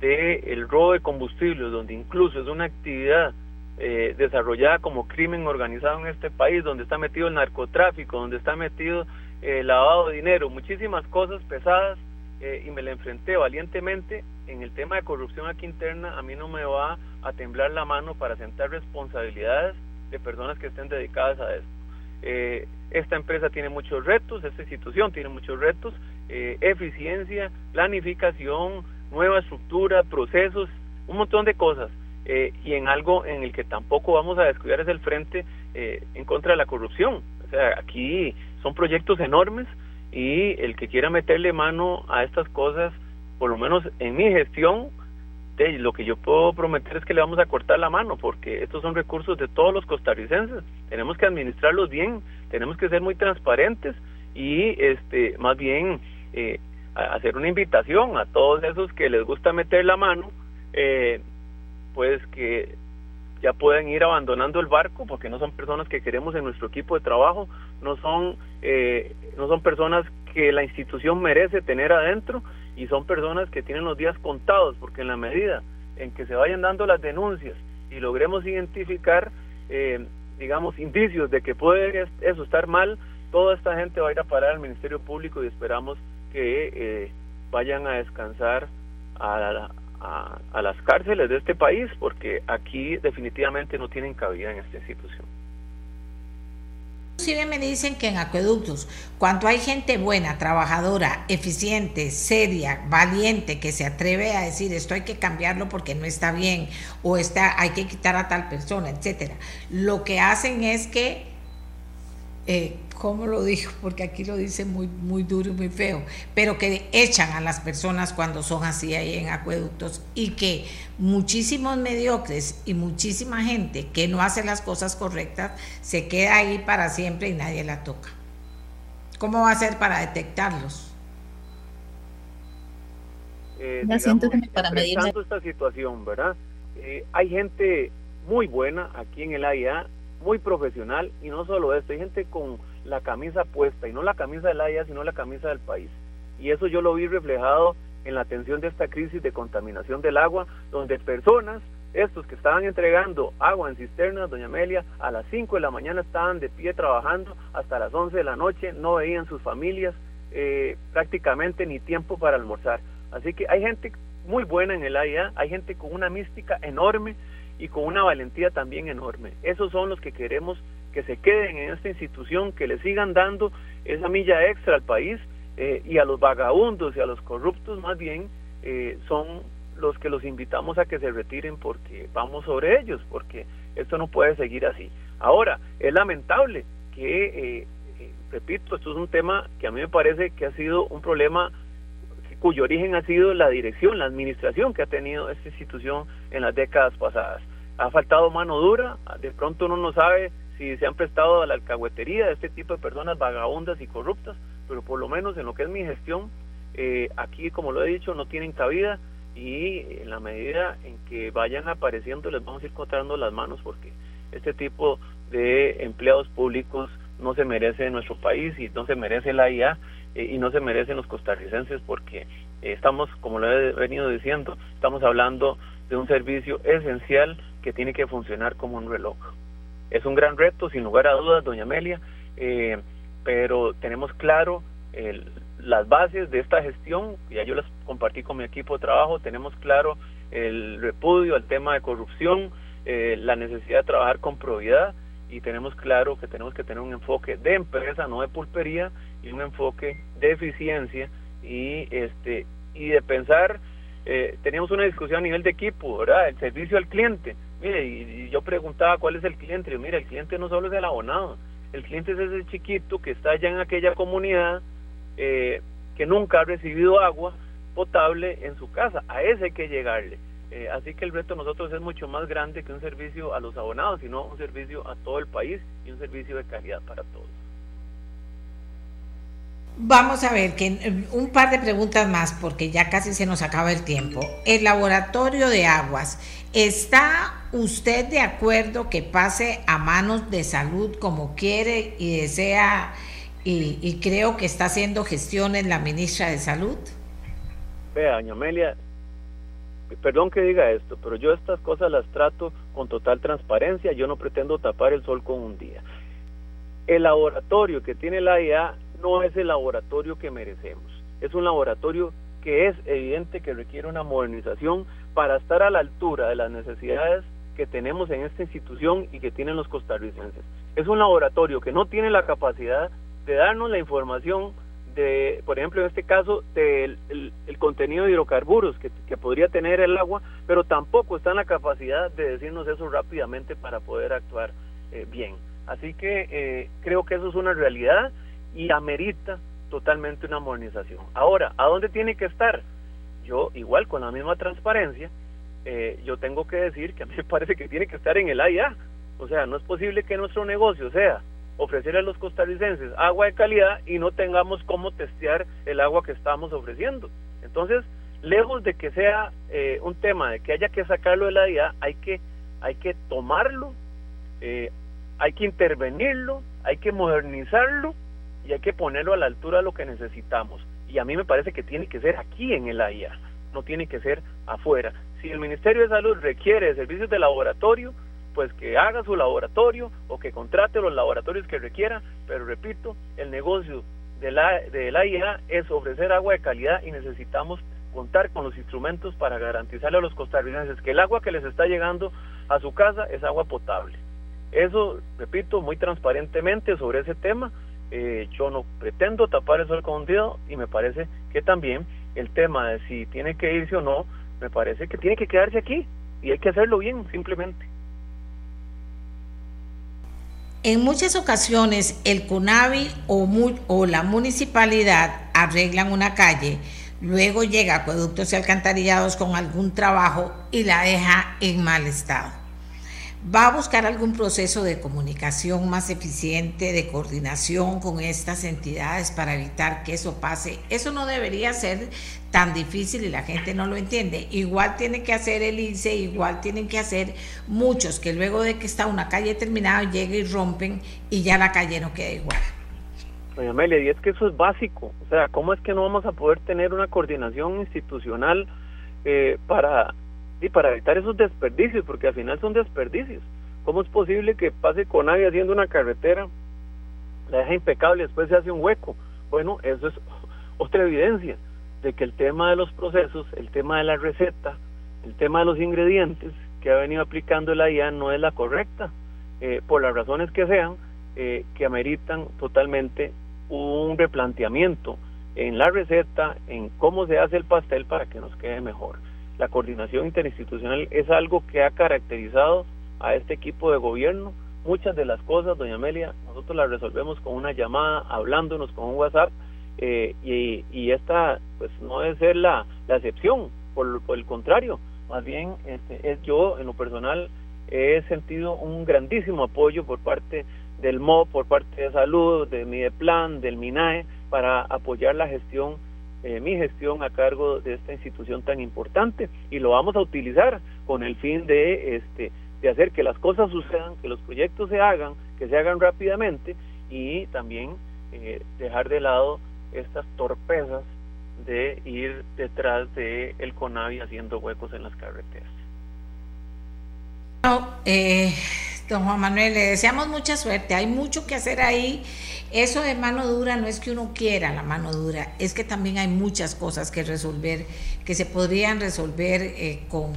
del el robo de combustibles, donde incluso es una actividad eh, desarrollada como crimen organizado en este país, donde está metido el narcotráfico, donde está metido el lavado de dinero, muchísimas cosas pesadas, eh, y me la enfrenté valientemente en el tema de corrupción aquí interna, a mí no me va a temblar la mano para sentar responsabilidades de personas que estén dedicadas a esto. Eh, esta empresa tiene muchos retos, esta institución tiene muchos retos, eh, eficiencia, planificación, nueva estructura, procesos, un montón de cosas. Eh, y en algo en el que tampoco vamos a descuidar es el frente eh, en contra de la corrupción. O sea, aquí son proyectos enormes y el que quiera meterle mano a estas cosas, por lo menos en mi gestión, lo que yo puedo prometer es que le vamos a cortar la mano, porque estos son recursos de todos los costarricenses. Tenemos que administrarlos bien, tenemos que ser muy transparentes y este más bien eh, hacer una invitación a todos esos que les gusta meter la mano, eh, pues que ya pueden ir abandonando el barco porque no son personas que queremos en nuestro equipo de trabajo, no son eh, no son personas que la institución merece tener adentro y son personas que tienen los días contados porque en la medida en que se vayan dando las denuncias y logremos identificar eh, digamos indicios de que puede eso estar mal toda esta gente va a ir a parar al Ministerio Público y esperamos que eh, vayan a descansar a, a, las cárceles de este país, porque aquí definitivamente no tienen cabida en esta institución. Inclusive me dicen que en acueductos, cuando hay gente buena, trabajadora, eficiente, seria, valiente, que se atreve a decir esto hay que cambiarlo porque no está bien, o está, hay que quitar a tal persona, etcétera, lo que hacen es que eh, ¿cómo lo dijo? Porque aquí lo dice muy, muy duro y muy feo, pero que echan a las personas cuando son así ahí en acueductos y que muchísimos mediocres y muchísima gente que no hace las cosas correctas se queda ahí para siempre y nadie la toca. ¿Cómo va a ser para detectarlos? Eh, siento que para medir esta situación, ¿verdad? Eh, hay gente muy buena aquí en el AIA, muy profesional y no solo esto, hay gente con la camisa puesta, y no la camisa de la IA, sino la camisa del país. Y eso yo lo vi reflejado en la atención de esta crisis de contaminación del agua, donde personas, estos que estaban entregando agua en cisternas, doña Amelia, a las 5 de la mañana estaban de pie trabajando hasta las 11 de la noche, no veían sus familias, eh, prácticamente ni tiempo para almorzar. Así que hay gente muy buena en el AIA, hay gente con una mística enorme y con una valentía también enorme. Esos son los que queremos que se queden en esta institución, que le sigan dando esa milla extra al país eh, y a los vagabundos y a los corruptos más bien eh, son los que los invitamos a que se retiren porque vamos sobre ellos, porque esto no puede seguir así. Ahora, es lamentable que eh, repito, esto es un tema que a mí me parece que ha sido un problema cuyo origen ha sido la dirección, la administración que ha tenido esta institución en las décadas pasadas. Ha faltado mano dura, de pronto uno no sabe si se han prestado a la alcahuetería de este tipo de personas vagabundas y corruptas, pero por lo menos en lo que es mi gestión, eh, aquí, como lo he dicho, no tienen cabida y en la medida en que vayan apareciendo les vamos a ir cortando las manos porque este tipo de empleados públicos no se merece en nuestro país y no se merece la IA eh, y no se merecen los costarricenses porque eh, estamos, como lo he venido diciendo, estamos hablando de un servicio esencial que tiene que funcionar como un reloj. Es un gran reto, sin lugar a dudas, doña Amelia, eh, pero tenemos claro las bases de esta gestión, ya yo las compartí con mi equipo de trabajo, tenemos claro el repudio al tema de corrupción, la necesidad de trabajar con probidad y tenemos claro que tenemos que tener un enfoque de empresa, no de pulpería, y un enfoque de eficiencia y este y de pensar eh, teníamos una discusión a nivel de equipo, ¿verdad? El servicio al cliente. Mire, y, yo preguntaba cuál es el cliente. Y mira, el cliente no solo es el abonado, el cliente es ese chiquito que está allá en aquella comunidad eh, que nunca ha recibido agua potable en su casa. A ese hay que llegarle. Eh, así que el reto de nosotros es mucho más grande que un servicio a los abonados, sino un servicio a todo el país y un servicio de calidad para todos. Vamos a ver, que eh, un par de preguntas más, porque ya casi se nos acaba el tiempo. El laboratorio de aguas, ¿está usted de acuerdo que pase a manos de salud como quiere y desea, y, y creo que está haciendo gestiones la ministra de Salud? Vea, doña Amelia, perdón que diga esto, pero yo estas cosas las trato con total transparencia, yo no pretendo tapar el sol con un día. El laboratorio que tiene la IA no es el laboratorio que merecemos. Es un laboratorio que es evidente que requiere una modernización para estar a la altura de las necesidades que tenemos en esta institución y que tienen los costarricenses. Es un laboratorio que no tiene la capacidad de darnos la información de, por ejemplo, en este caso, del el, contenido de hidrocarburos que, podría tener el agua, pero tampoco está en la capacidad de decirnos eso rápidamente para poder actuar eh, bien. Así que eh, creo que eso es una realidad y amerita totalmente una modernización. Ahora, ¿a dónde tiene que estar? Yo, igual, con la misma transparencia, eh, yo tengo que decir que a mí me parece que tiene que estar en el AIA. O sea, no es posible que nuestro negocio sea ofrecer a los costarricenses agua de calidad y no tengamos cómo testear el agua que estamos ofreciendo. Entonces, lejos de que sea eh, un tema de que haya que sacarlo de la hay que, hay que tomarlo, eh, hay que intervenirlo, hay que modernizarlo y hay que ponerlo a la altura de lo que necesitamos. Y a mí me parece que tiene que ser aquí en el AIA, no tiene que ser afuera. Si el Ministerio de Salud requiere servicios de laboratorio, pues que haga su laboratorio o que contrate los laboratorios que requiera, pero repito, el negocio de la, de es ofrecer agua de calidad y necesitamos contar con los instrumentos para garantizarle a los costarricenses que el agua que les está llegando a su casa es agua potable. Eso, repito, muy transparentemente sobre ese tema, eh, yo no pretendo tapar eso con y me parece que también el tema de si tiene que irse o no, me parece que tiene que quedarse aquí y hay que hacerlo bien, simplemente. En muchas ocasiones el CUNAVI o, la municipalidad arreglan una calle, luego llega acueductos y alcantarillados con algún trabajo y la deja en mal estado va a buscar algún proceso de comunicación más eficiente, de coordinación con estas entidades para evitar que eso pase. Eso no debería ser tan difícil y la gente no lo entiende. Igual tiene que hacer el ICE, igual tienen que hacer muchos que luego de que está una calle terminada lleguen y rompen y ya la calle no queda igual. Doña Amelia, y es que eso es básico. O sea, ¿cómo es que no vamos a poder tener una coordinación institucional eh, para y para evitar esos desperdicios, porque al final son desperdicios. ¿Cómo es posible que pase con nadie haciendo una carretera, la deja impecable y después se hace un hueco? Bueno, eso es otra evidencia de que el tema de los procesos, el tema de la receta, el tema de los ingredientes que ha venido aplicando la IA no es la correcta, eh, por las razones que sean, eh, que ameritan totalmente un replanteamiento en la receta, en cómo se hace el pastel para que nos quede mejor la coordinación interinstitucional es algo que ha caracterizado a este equipo de gobierno. Muchas de las cosas, doña Amelia, nosotros las resolvemos con una llamada, hablándonos con un WhatsApp, eh, y, esta pues no debe ser la, la excepción, por, por, el contrario, más bien este, es yo en lo personal he sentido un grandísimo apoyo por parte del MO, por parte de salud, de Mideplan, del MINAE, para apoyar la gestión, eh, mi gestión a cargo de esta institución tan importante y lo vamos a utilizar con el fin de, este, de hacer que las cosas sucedan, que los proyectos se hagan, que se hagan rápidamente y también eh, dejar de lado estas torpezas de ir detrás de el CONAVI haciendo huecos en las carreteras. eh, don Juan Manuel, le deseamos mucha suerte. Hay mucho que hacer ahí. Eso de mano dura no es que uno quiera la mano dura, es que también hay muchas cosas que resolver, que se podrían resolver eh, con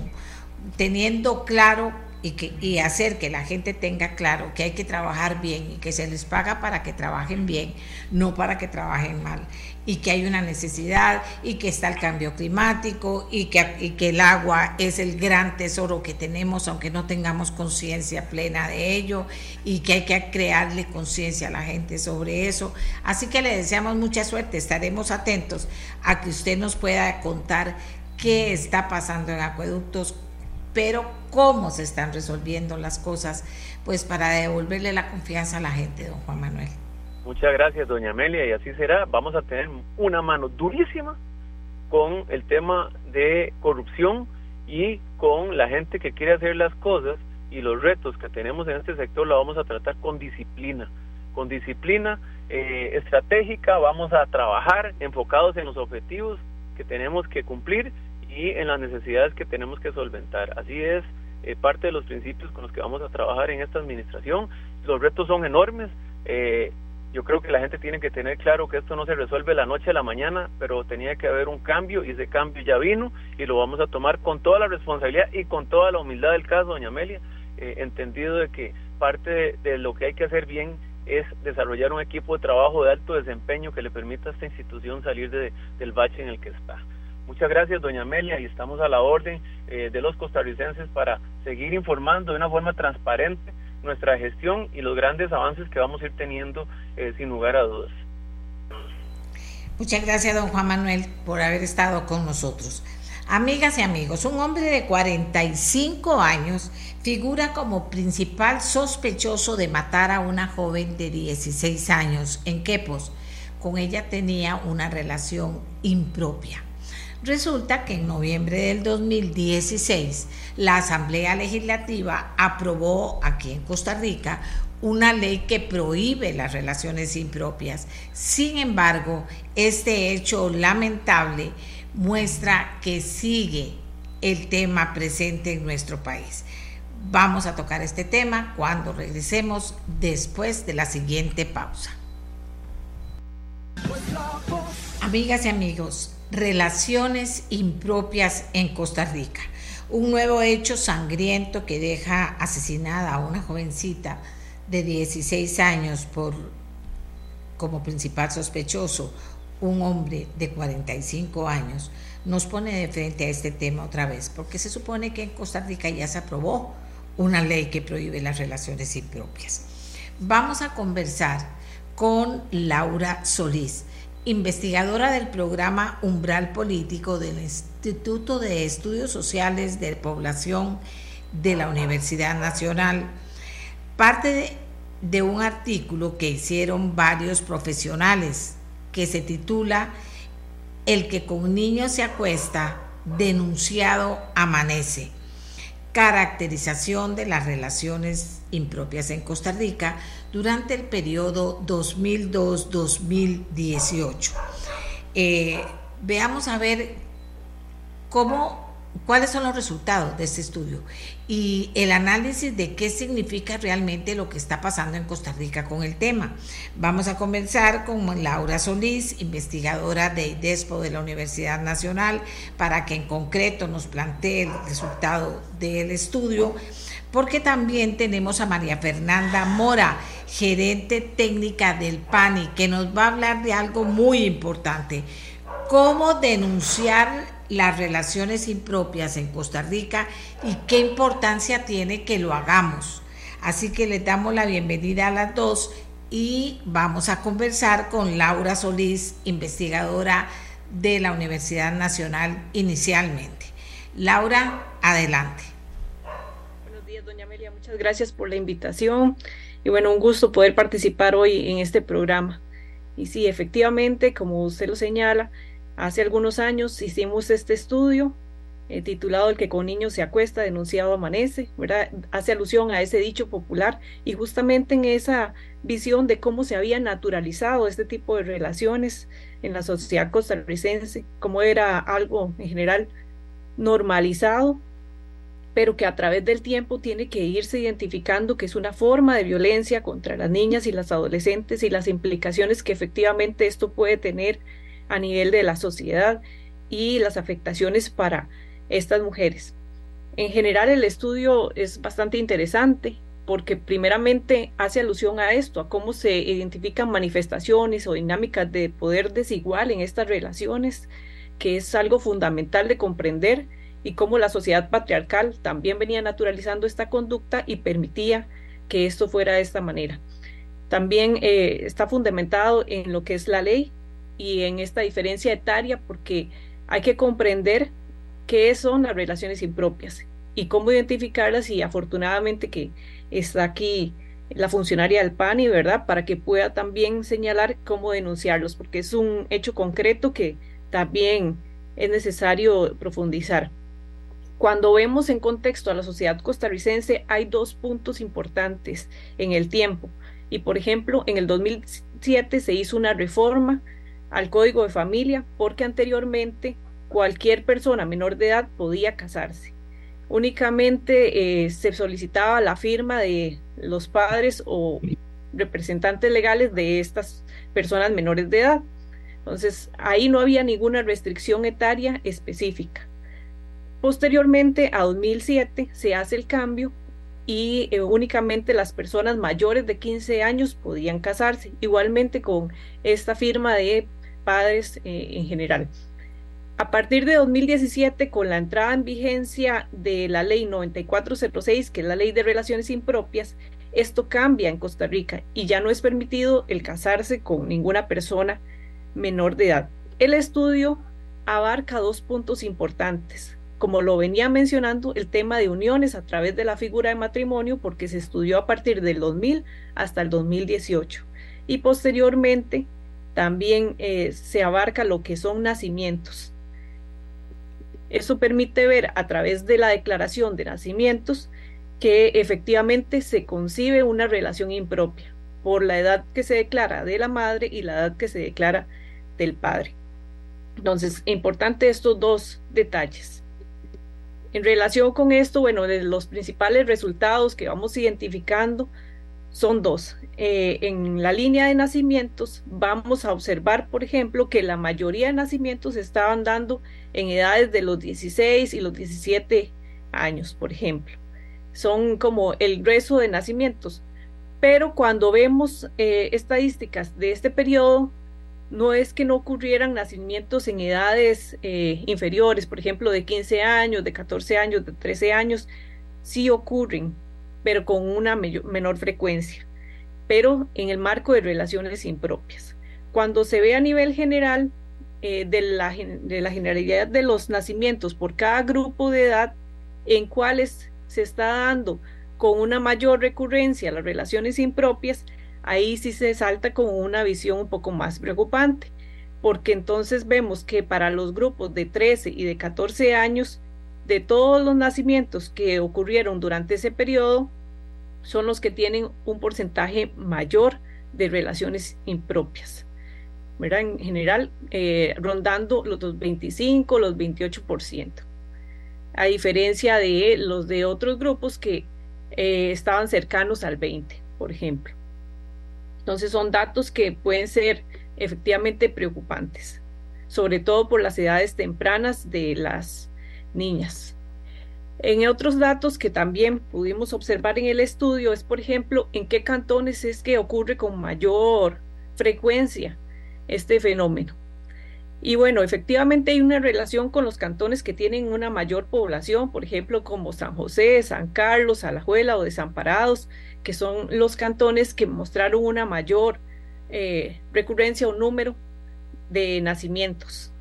teniendo claro y, que, y hacer que la gente tenga claro que hay que trabajar bien y que se les paga para que trabajen bien, no para que trabajen mal, y que hay una necesidad y que está el cambio climático y que, y que el agua es el gran tesoro que tenemos, aunque no tengamos conciencia plena de ello, y que hay que crearle conciencia a la gente sobre eso. Así que le deseamos mucha suerte, estaremos atentos a que usted nos pueda contar qué está pasando en acueductos pero cómo se están resolviendo las cosas, pues para devolverle la confianza a la gente, don Juan Manuel. Muchas gracias, doña Amelia, y así será. Vamos a tener una mano durísima con el tema de corrupción y con la gente que quiere hacer las cosas y los retos que tenemos en este sector lo vamos a tratar con disciplina, con disciplina eh, estratégica, vamos a trabajar enfocados en los objetivos que tenemos que cumplir y en las necesidades que tenemos que solventar. Así es eh, parte de los principios con los que vamos a trabajar en esta administración. Los retos son enormes. Eh, yo creo que la gente tiene que tener claro que esto no se resuelve la noche a la mañana, pero tenía que haber un cambio y ese cambio ya vino y lo vamos a tomar con toda la responsabilidad y con toda la humildad del caso, doña Amelia, eh, entendido de que parte de, lo que hay que hacer bien es desarrollar un equipo de trabajo de alto desempeño que le permita a esta institución salir de, del bache en el que está. Muchas gracias, doña Amelia, y estamos a la orden eh, de los costarricenses para seguir informando de una forma transparente nuestra gestión y los grandes avances que vamos a ir teniendo eh, sin lugar a dudas. Muchas gracias, don Juan Manuel, por haber estado con nosotros. Amigas y amigos, un hombre de 45 años figura como principal sospechoso de matar a una joven de 16 años en Quepos. Con ella tenía una relación impropia. Resulta que en noviembre del 2016 la Asamblea Legislativa aprobó aquí en Costa Rica una ley que prohíbe las relaciones impropias. Sin embargo, este hecho lamentable muestra que sigue el tema presente en nuestro país. Vamos a tocar este tema cuando regresemos después de la siguiente pausa. Amigas y amigos, relaciones impropias en Costa Rica. Un nuevo hecho sangriento que deja asesinada a una jovencita de 16 años por como principal sospechoso un hombre de 45 años nos pone de frente a este tema otra vez, porque se supone que en Costa Rica ya se aprobó una ley que prohíbe las relaciones impropias. Vamos a conversar con Laura Solís investigadora del programa Umbral Político del Instituto de Estudios Sociales de Población de la Universidad Nacional, parte de, un artículo que hicieron varios profesionales que se titula El que con niños se acuesta, denunciado amanece. Caracterización de las relaciones impropias en Costa Rica durante el periodo 2002-2018. Eh, veamos a ver cómo, cuáles son los resultados de este estudio y el análisis de qué significa realmente lo que está pasando en Costa Rica con el tema. Vamos a comenzar con Laura Solís, investigadora de IDESPO de la Universidad Nacional, para que en concreto nos plantee el resultado del estudio porque también tenemos a María Fernanda Mora, gerente técnica del PANI, que nos va a hablar de algo muy importante, cómo denunciar las relaciones impropias en Costa Rica y qué importancia tiene que lo hagamos. Así que le damos la bienvenida a las dos y vamos a conversar con Laura Solís, investigadora de la Universidad Nacional inicialmente. Laura, adelante. Doña Amelia. Muchas gracias por la invitación y bueno, un gusto poder participar hoy en este programa. Y sí, efectivamente, como usted lo señala, hace algunos años hicimos este estudio eh, titulado El que con niños se acuesta, denunciado amanece. Hace alusión a ese dicho popular y justamente en esa visión de cómo se había naturalizado este tipo de relaciones en la sociedad costarricense, cómo era algo en general normalizado, pero que a través del tiempo tiene que irse identificando que es una forma de violencia contra las niñas y las adolescentes y las implicaciones que efectivamente esto puede tener a nivel de la sociedad y las afectaciones para estas mujeres. En general el estudio es bastante interesante porque primeramente hace alusión a esto, a cómo se identifican manifestaciones o dinámicas de poder desigual en estas relaciones, que es algo fundamental de comprender y cómo la sociedad patriarcal también venía naturalizando esta conducta y permitía que esto fuera de esta manera. También eh, está fundamentado en lo que es la ley y en esta diferencia etaria porque hay que comprender qué son las relaciones impropias y cómo identificarlas y afortunadamente que está aquí la funcionaria del PANI, ¿verdad? Para que pueda también señalar cómo denunciarlos, porque es un hecho concreto que también es necesario profundizar. Cuando vemos en contexto a la sociedad costarricense, hay dos puntos importantes en el tiempo. Y por ejemplo, en el 2007 se hizo una reforma al Código de Familia porque anteriormente cualquier persona menor de edad podía casarse. Únicamente eh, se solicitaba la firma de los padres o representantes legales de estas personas menores de edad. Entonces, ahí no había ninguna restricción etaria específica. Posteriormente, a 2007, se hace el cambio y eh, únicamente las personas mayores de 15 años podían casarse, igualmente con esta firma de padres eh, en general. A partir de 2017, con la entrada en vigencia de la ley 9406, que es la ley de relaciones impropias, esto cambia en Costa Rica y ya no es permitido el casarse con ninguna persona menor de edad. El estudio abarca dos puntos importantes. Como lo venía mencionando, el tema de uniones a través de la figura de matrimonio, porque se estudió a partir del 2000 hasta el 2018. Y posteriormente también eh, se abarca lo que son nacimientos eso permite ver a través de la declaración de nacimientos que efectivamente se concibe una relación impropia por la edad que se declara de la madre y la edad que se declara del padre. Entonces, importante estos dos detalles. En relación con esto, bueno, los principales resultados que vamos identificando son dos. Eh, en la línea de nacimientos vamos a observar, por ejemplo, que la mayoría de nacimientos estaban dando en edades de los 16 y los 17 años, por ejemplo. Son como el grueso de nacimientos. Pero cuando vemos eh, estadísticas de este periodo, no es que no ocurrieran nacimientos en edades eh, inferiores, por ejemplo, de 15 años, de 14 años, de 13 años, sí ocurren, pero con una menor frecuencia, pero en el marco de relaciones impropias. Cuando se ve a nivel general eh, de, la, de la generalidad de los nacimientos por cada grupo de edad, en cuales se está dando con una mayor recurrencia las relaciones impropias, ahí sí se salta con una visión un poco más preocupante, porque entonces vemos que para los grupos de 13 y de 14 años, de todos los nacimientos que ocurrieron durante ese periodo, son los que tienen un porcentaje mayor de relaciones impropias. En general, eh, rondando los 25, los 28%. A diferencia de los de otros grupos que eh, estaban cercanos al 20, por ejemplo. Entonces son datos que pueden ser efectivamente preocupantes, sobre todo por las edades tempranas de las niñas. En otros datos que también pudimos observar en el estudio es, por ejemplo, en qué cantones es que ocurre con mayor frecuencia este fenómeno. Y bueno, efectivamente hay una relación con los cantones que tienen una mayor población, por ejemplo, como San José, San Carlos, Alajuela o Desamparados, que son los cantones que mostraron una mayor eh, recurrencia o número de nacimientos.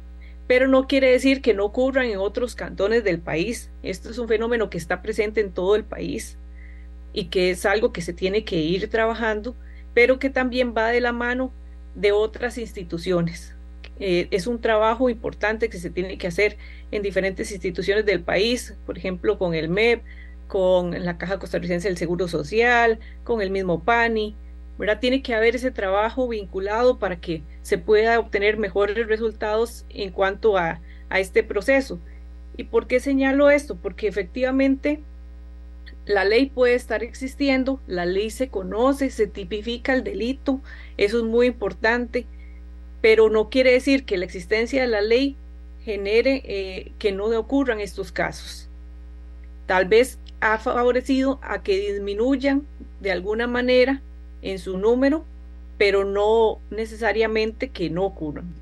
Pero no quiere decir que no ocurran en otros cantones del país. Esto es un fenómeno que está presente en todo el país y que es algo que se tiene que ir trabajando, pero que también va de la mano de otras instituciones. Eh, es un trabajo importante que se tiene que hacer en diferentes instituciones del país, por ejemplo, con el MEP, con la Caja Costarricense del Seguro Social, con el mismo PANI, ¿verdad? Tiene que haber ese trabajo vinculado para que se pueda obtener mejores resultados en cuanto a, a este proceso. ¿Y por qué señalo esto? Porque efectivamente la ley puede estar existiendo, la ley se conoce, se tipifica el delito, eso es muy importante, pero no quiere decir que la existencia de la ley genere eh, que no ocurran estos casos. Tal vez ha favorecido a que disminuyan de alguna manera en su número, pero no necesariamente que no ocurran.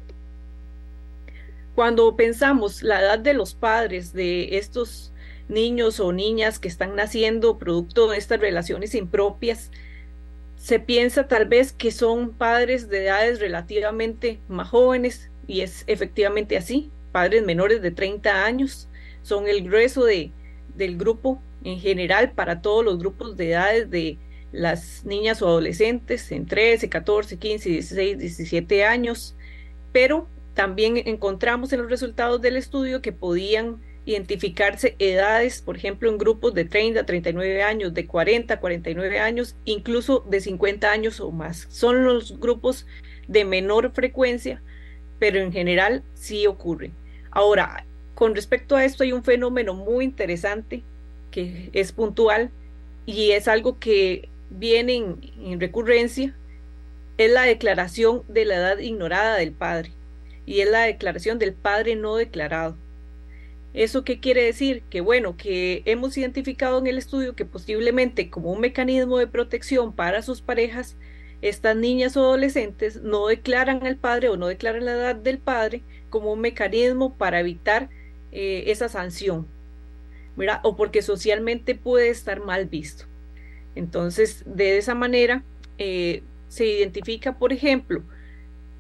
Cuando pensamos la edad de los padres de estos niños o niñas que están naciendo producto de estas relaciones impropias, se piensa tal vez que son padres de edades relativamente más jóvenes y es efectivamente así, padres menores de 30 años son el grueso de, del grupo en general para todos los grupos de edades de las niñas o adolescentes en 13, 14, 15, 16, 17 años, pero también encontramos en los resultados del estudio que podían identificarse edades, por ejemplo, en grupos de 30 a 39 años, de 40 a 49 años, incluso de 50 años o más. Son los grupos de menor frecuencia, pero en general sí ocurren. Ahora, con respecto a esto hay un fenómeno muy interesante que es puntual y es algo que viene en, en recurrencia, es la declaración de la edad ignorada del padre y es la declaración del padre no declarado. ¿Eso qué quiere decir? Que bueno, que hemos identificado en el estudio que posiblemente como un mecanismo de protección para sus parejas, estas niñas o adolescentes no declaran al padre o no declaran la edad del padre como un mecanismo para evitar eh, esa sanción, O porque socialmente puede estar mal visto. Entonces, de esa manera, eh, se identifica, por ejemplo,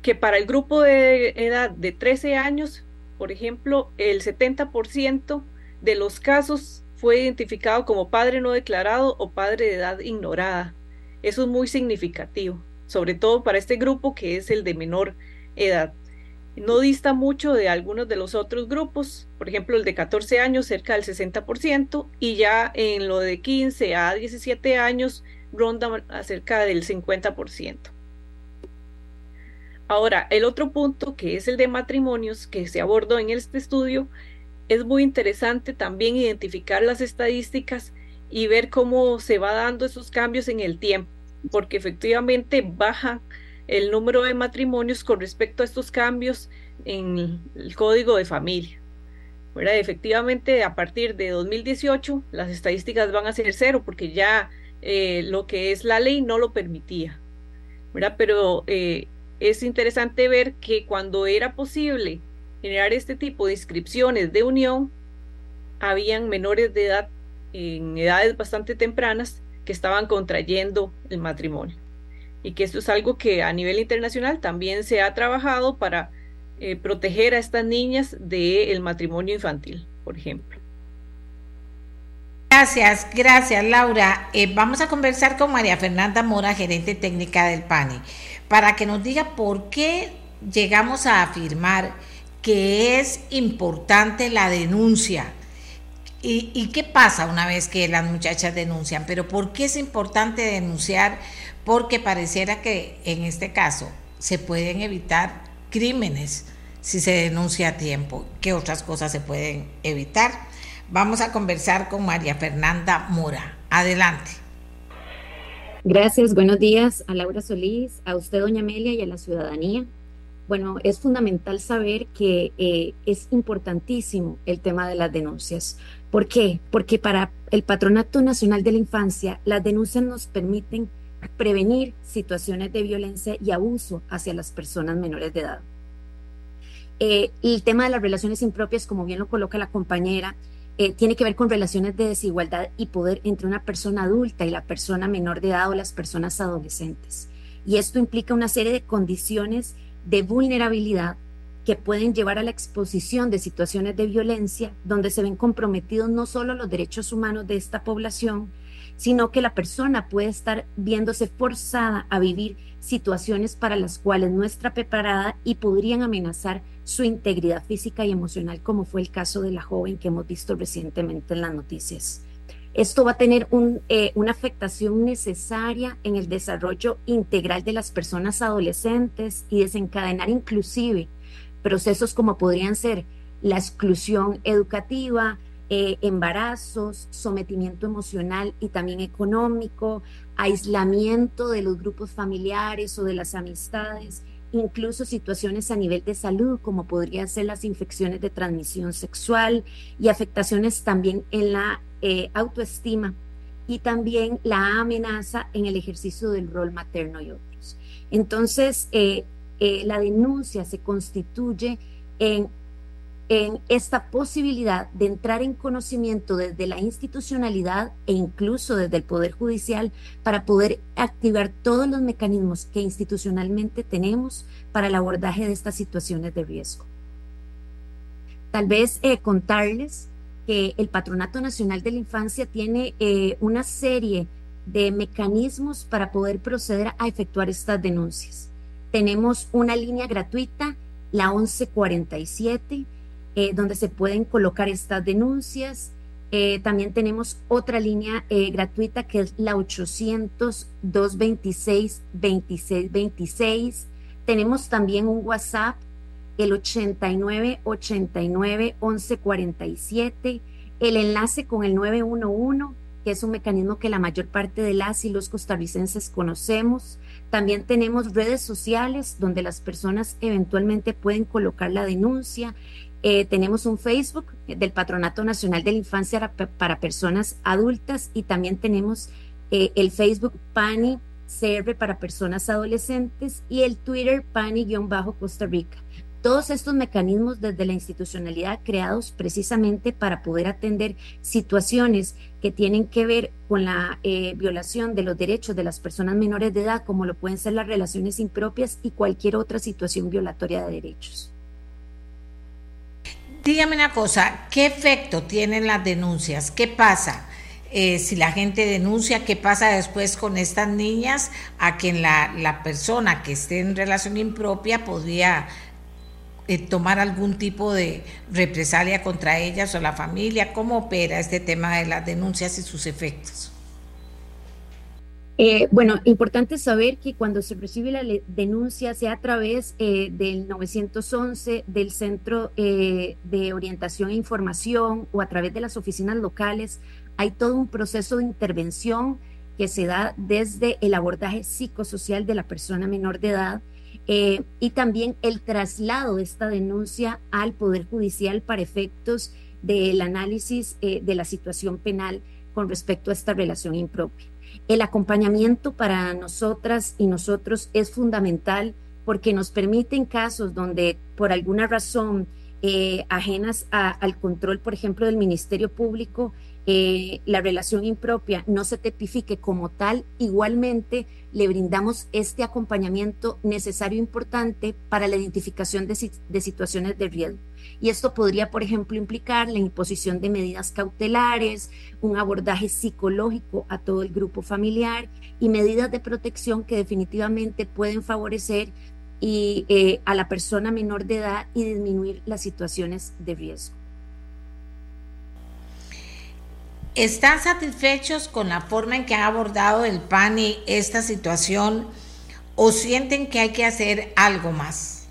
que para el grupo de edad de 13 años por ejemplo, el 70% de los casos fue identificado como padre no declarado o padre de edad ignorada. Eso es muy significativo, sobre todo para este grupo que es el de menor edad. No dista mucho de algunos de los otros grupos, por ejemplo, el de 14 años cerca del 60% y ya en lo de 15 a 17 años ronda cerca del 50%. Ahora, el otro punto, que es el de matrimonios, que se abordó en este estudio, es muy interesante también identificar las estadísticas y ver cómo se va dando esos cambios en el tiempo, porque efectivamente baja el número de matrimonios con respecto a estos cambios en el código de familia. Efectivamente, a partir de 2018, las estadísticas van a ser cero, porque ya eh, lo que es la ley no lo permitía. ¿verdad? Pero eh, es interesante ver que cuando era posible generar este tipo de inscripciones de unión, habían menores de edad en edades bastante tempranas que estaban contrayendo el matrimonio. Y que esto es algo que a nivel internacional también se ha trabajado para eh, proteger a estas niñas del matrimonio infantil, por ejemplo. Gracias, gracias Laura. Eh, vamos a conversar con María Fernanda Mora, gerente técnica del PANI para que nos diga por qué llegamos a afirmar que es importante la denuncia. ¿Y, qué pasa una vez que las muchachas denuncian? Pero ¿por qué es importante denunciar? Porque pareciera que en este caso se pueden evitar crímenes si se denuncia a tiempo. ¿Qué otras cosas se pueden evitar? Vamos a conversar con María Fernanda Mora. Adelante. Gracias, buenos días a Laura Solís, a usted, doña Amelia, y a la ciudadanía. Bueno, es fundamental saber que eh, es importantísimo el tema de las denuncias. ¿Por qué? Porque para el Patronato Nacional de la Infancia, las denuncias nos permiten prevenir situaciones de violencia y abuso hacia las personas menores de edad. Eh, el tema de las relaciones impropias, como bien lo coloca la compañera, eh, tiene que ver con relaciones de desigualdad y poder entre una persona adulta y la persona menor de edad o las personas adolescentes. Y esto implica una serie de condiciones de vulnerabilidad que pueden llevar a la exposición de situaciones de violencia donde se ven comprometidos no solo los derechos humanos de esta población, sino que la persona puede estar viéndose forzada a vivir situaciones para las cuales no está preparada y podrían amenazar su integridad física y emocional, como fue el caso de la joven que hemos visto recientemente en las noticias. Esto va a tener eh, una afectación necesaria en el desarrollo integral de las personas adolescentes y desencadenar inclusive procesos como podrían ser la exclusión educativa, eh, embarazos, sometimiento emocional y también económico, aislamiento de los grupos familiares o de las amistades, incluso situaciones a nivel de salud, como podrían ser las infecciones de transmisión sexual y afectaciones también en la eh, autoestima y también la amenaza en el ejercicio del rol materno y otros. Entonces, eh, la denuncia se constituye en en esta posibilidad de entrar en conocimiento desde la institucionalidad e incluso desde el Poder Judicial para poder activar todos los mecanismos que institucionalmente tenemos para el abordaje de estas situaciones de riesgo. Tal vez eh, contarles que el Patronato Nacional de la Infancia tiene eh, una serie de mecanismos para poder proceder a efectuar estas denuncias. Tenemos una línea gratuita, la 1147, eh, donde se pueden colocar estas denuncias. Eh, también tenemos otra línea eh, gratuita que es la 800-226-2626. Tenemos también un WhatsApp, el 89-89-1147. El enlace con el 911, que es un mecanismo que la mayor parte de las y los costarricenses conocemos. También tenemos redes sociales donde las personas eventualmente pueden colocar la denuncia eh, tenemos un Facebook del Patronato Nacional de la Infancia para, Personas Adultas y también tenemos eh, el Facebook PANI CR para personas adolescentes y el Twitter PANI-Costa Rica. Todos estos mecanismos desde la institucionalidad creados precisamente para poder atender situaciones que tienen que ver con la eh, violación de los derechos de las personas menores de edad, como lo pueden ser las relaciones impropias y cualquier otra situación violatoria de derechos. Dígame una cosa, ¿qué efecto tienen las denuncias? ¿Qué pasa? Eh, si la gente denuncia, ¿qué pasa después con estas niñas a quien la, la persona que esté en relación impropia podría eh, tomar algún tipo de represalia contra ellas o la familia? ¿Cómo opera este tema de las denuncias y sus efectos? Eh, bueno, importante saber que cuando se recibe la denuncia, sea a través eh, del 911, del Centro eh, de Orientación e Información o a través de las oficinas locales, hay todo un proceso de intervención que se da desde el abordaje psicosocial de la persona menor de edad y también el traslado de esta denuncia al Poder Judicial para efectos del análisis de la situación penal con respecto a esta relación impropia. El acompañamiento para nosotras y nosotros es fundamental porque nos permite en casos donde por alguna razón eh, ajenas al control, por ejemplo, del Ministerio Público, eh, la relación impropia no se tipifique como tal, igualmente le brindamos este acompañamiento necesario e importante para la identificación de, situaciones de riesgo. Y esto podría, por ejemplo, implicar la imposición de medidas cautelares, un abordaje psicológico a todo el grupo familiar y medidas de protección que definitivamente pueden favorecer eh, a la persona menor de edad y disminuir las situaciones de riesgo. ¿Están satisfechos con la forma en que ha abordado el PANI esta situación o sienten que hay que hacer algo más?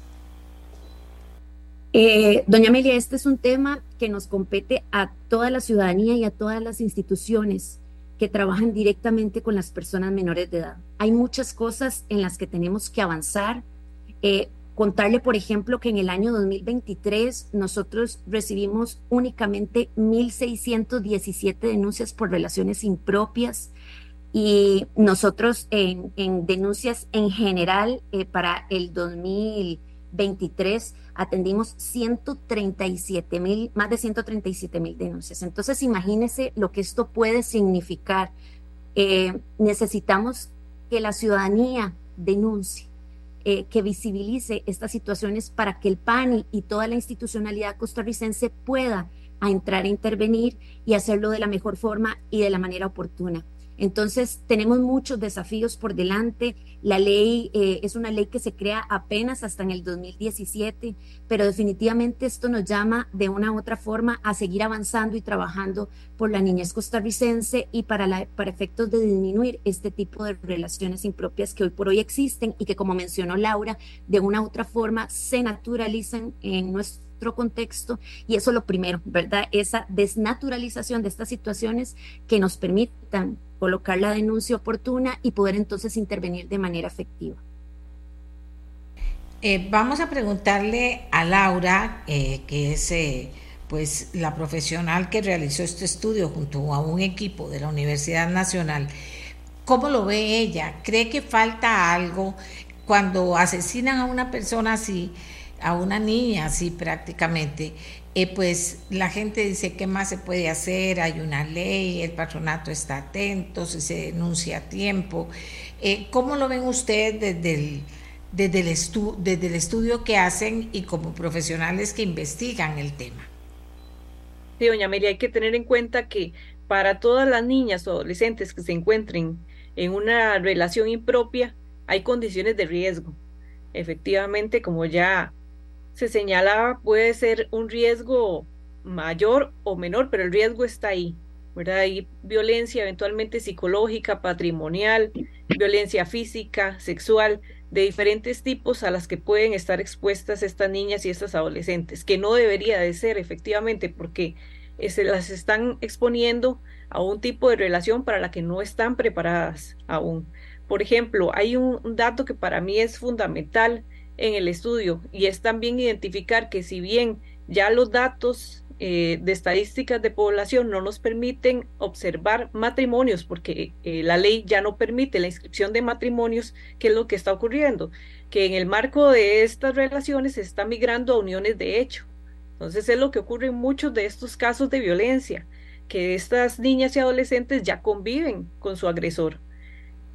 Eh, doña Amelia, este es un tema que nos compete a toda la ciudadanía y a todas las instituciones que trabajan directamente con las personas menores de edad. Hay muchas cosas en las que tenemos que avanzar. Eh, contarle, por ejemplo, que en el año 2023 nosotros recibimos únicamente 1.617 denuncias por relaciones impropias y nosotros en, denuncias en general eh, para el 2023 2023 atendimos 137 mil, más de 137 mil denuncias. Entonces, imagínense lo que esto puede significar. Eh, necesitamos que la ciudadanía denuncie, eh, que visibilice estas situaciones para que el PANI y toda la institucionalidad costarricense pueda entrar a intervenir y hacerlo de la mejor forma y de la manera oportuna. Entonces, tenemos muchos desafíos por delante. La ley eh, es una ley que se crea apenas hasta en el 2017, pero definitivamente esto nos llama de una u otra forma a seguir avanzando y trabajando por la niñez costarricense y para, para efectos de disminuir este tipo de relaciones impropias que hoy por hoy existen y que, como mencionó Laura, de una u otra forma se naturalizan en nuestro contexto y eso lo primero, ¿verdad? Esa desnaturalización de estas situaciones que nos permitan colocar la denuncia oportuna y poder entonces intervenir de manera efectiva. Eh, vamos a preguntarle a Laura, eh, que es eh, pues la profesional que realizó este estudio junto a un equipo de la Universidad Nacional, ¿cómo lo ve ella? ¿Cree que falta algo cuando asesinan a una persona así? A una niña así prácticamente, eh, pues la gente dice, ¿qué más se puede hacer? Hay una ley, el patronato está atento, se denuncia a tiempo. Eh, ¿Cómo lo ven ustedes desde el, desde, el desde el estudio que hacen y como profesionales que investigan el tema? Sí, doña María, hay que tener en cuenta que para todas las niñas o adolescentes que se encuentren en una relación impropia, hay condiciones de riesgo. Efectivamente, como ya se señalaba puede ser un riesgo mayor o menor, pero el riesgo está ahí, ¿verdad? Hay violencia eventualmente psicológica, patrimonial, violencia física, sexual, de diferentes tipos a las que pueden estar expuestas estas niñas y estas adolescentes, que no debería de ser efectivamente porque se las están exponiendo a un tipo de relación para la que no están preparadas aún. Por ejemplo, hay un dato que para mí es fundamental en el estudio y es también identificar que si bien ya los datos eh, de estadísticas de población no nos permiten observar matrimonios porque eh, la ley ya no permite la inscripción de matrimonios, ¿qué es lo que está ocurriendo? Que en el marco de estas relaciones se está migrando a uniones de hecho. Entonces es lo que ocurre en muchos de estos casos de violencia, que estas niñas y adolescentes ya conviven con su agresor.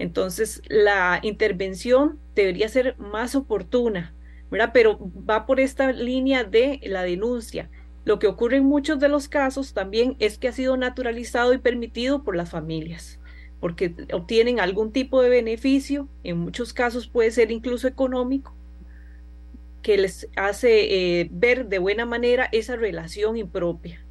Entonces, la intervención debería ser más oportuna. Pero va por esta línea de la denuncia. Lo que ocurre en muchos de los casos también es que ha sido naturalizado y permitido por las familias, porque obtienen algún tipo de beneficio, en muchos casos puede ser incluso económico, que les hace eh, ver de buena manera esa relación impropia.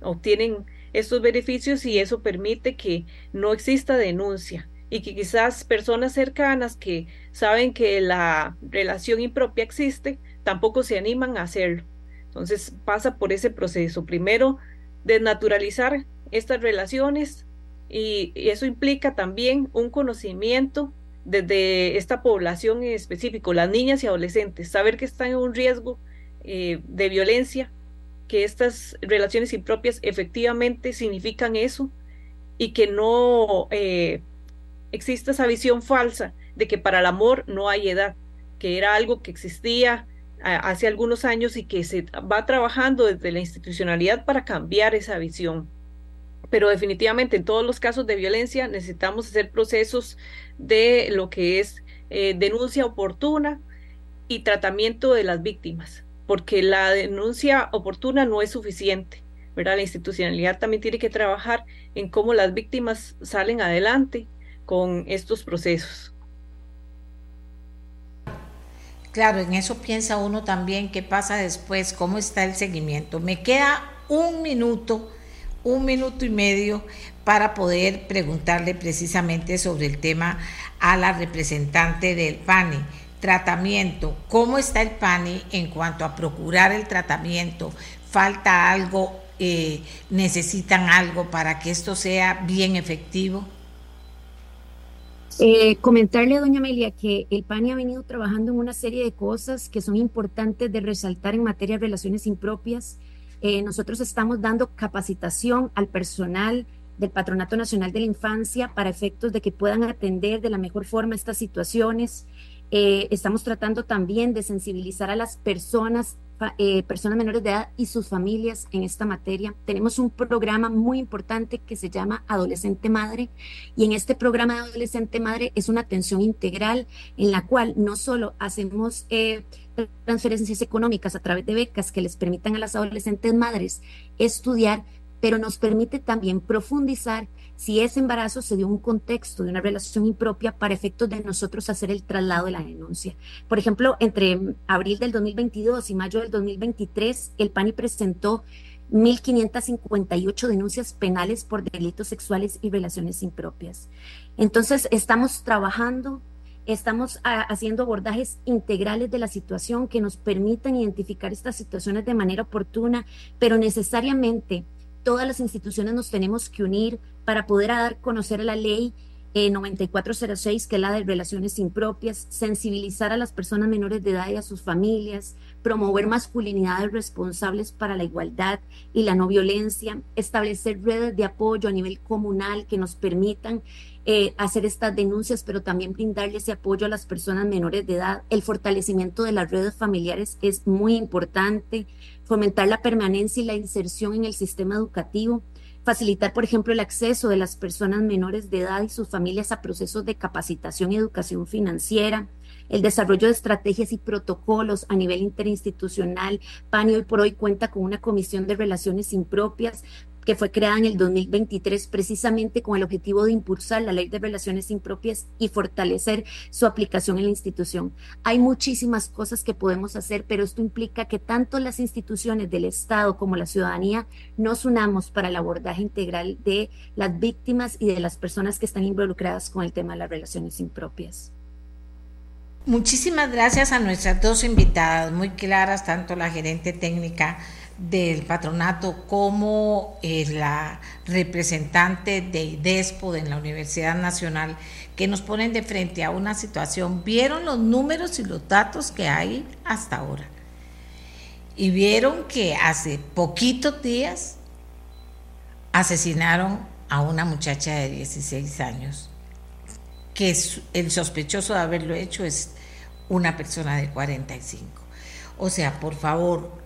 Obtienen estos beneficios y eso permite que no exista denuncia y que quizás personas cercanas que saben que la relación impropia existe, tampoco se animan a hacerlo. Entonces pasa por ese proceso. Primero, desnaturalizar estas relaciones y, eso implica también un conocimiento desde esta población en específico, las niñas y adolescentes, saber que están en un riesgo eh, de violencia, que estas relaciones impropias efectivamente significan eso y que no eh, existe esa visión falsa de que para el amor no hay edad, que era algo que existía hace algunos años y que se va trabajando desde la institucionalidad para cambiar esa visión. Pero definitivamente en todos los casos de violencia necesitamos hacer procesos de lo que es eh, denuncia oportuna y tratamiento de las víctimas, porque la denuncia oportuna no es suficiente. ¿verdad? La institucionalidad también tiene que trabajar en cómo las víctimas salen adelante con estos procesos. Claro, en eso piensa uno también qué pasa después, cómo está el seguimiento. Me queda un minuto, un minuto y medio para poder preguntarle precisamente sobre el tema a la representante del PANI. Tratamiento, ¿cómo está el PANI en cuanto a procurar el tratamiento? ¿Falta algo? Eh, ¿Necesitan algo para que esto sea bien efectivo? Eh, comentarle a doña Amelia que el PANI ha venido trabajando en una serie de cosas que son importantes de resaltar en materia de relaciones impropias. Eh, nosotros estamos dando capacitación al personal del Patronato Nacional de la Infancia para efectos de que puedan atender de la mejor forma estas situaciones. Eh, estamos tratando también de sensibilizar a las personas eh, personas menores de edad y sus familias en esta materia. Tenemos un programa muy importante que se llama Adolescente Madre y en este programa de Adolescente Madre es una atención integral en la cual no solo hacemos eh, transferencias económicas a través de becas que les permitan a las adolescentes madres estudiar, pero nos permite también profundizar si ese embarazo se dio un contexto de una relación impropia para efectos de nosotros hacer el traslado de la denuncia. Por ejemplo, entre abril del 2022 y mayo del 2023, el PANI presentó 1.558 denuncias penales por delitos sexuales y relaciones impropias. Entonces, estamos trabajando, estamos ah, haciendo abordajes integrales de la situación que nos permitan identificar estas situaciones de manera oportuna, pero necesariamente todas las instituciones nos tenemos que unir para poder dar conocer la ley 9406, eh, que es la de relaciones impropias, sensibilizar a las personas menores de edad y a sus familias, promover masculinidades responsables para la igualdad y la no violencia, establecer redes de apoyo a nivel comunal que nos permitan eh, hacer estas denuncias, pero también brindarle ese apoyo a las personas menores de edad. El fortalecimiento de las redes familiares es muy importante, fomentar la permanencia y la inserción en el sistema educativo facilitar, por ejemplo, el acceso de las personas menores de edad y sus familias a procesos de capacitación y educación financiera, el desarrollo de estrategias y protocolos a nivel interinstitucional. PANI hoy por hoy cuenta con una comisión de relaciones impropias que fue creada en el 2023 precisamente con el objetivo de impulsar la ley de relaciones impropias y fortalecer su aplicación en la institución. Hay muchísimas cosas que podemos hacer, pero esto implica que tanto las instituciones del Estado como la ciudadanía nos unamos para el abordaje integral de las víctimas y de las personas que están involucradas con el tema de las relaciones impropias. Muchísimas gracias a nuestras dos invitadas, muy claras, tanto la gerente técnica del patronato como eh, la representante de IDESPO en la Universidad Nacional, que nos ponen de frente a una situación. Vieron los números y los datos que hay hasta ahora. Y vieron que hace poquitos días asesinaron a una muchacha de 16 años, que el sospechoso de haberlo hecho es una persona de 45. O sea, por favor,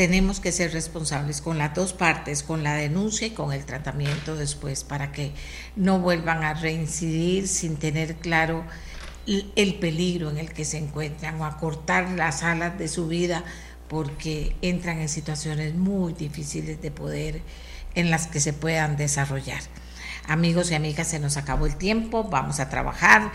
tenemos que ser responsables con las dos partes, con la denuncia y con el tratamiento después, para que no vuelvan a reincidir sin tener claro el peligro en el que se encuentran o a cortar las alas de su vida porque entran en situaciones muy difíciles de poder en las que se puedan desarrollar. Amigos y amigas, se nos acabó el tiempo, vamos a trabajar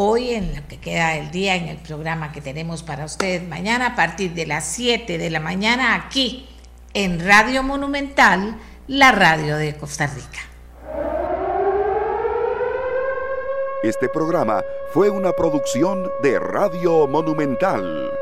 hoy en lo que queda del día en el programa que tenemos para ustedes mañana a partir de las 7 de la mañana aquí en Radio Monumental, la radio de Costa Rica. Este programa fue una producción de Radio Monumental.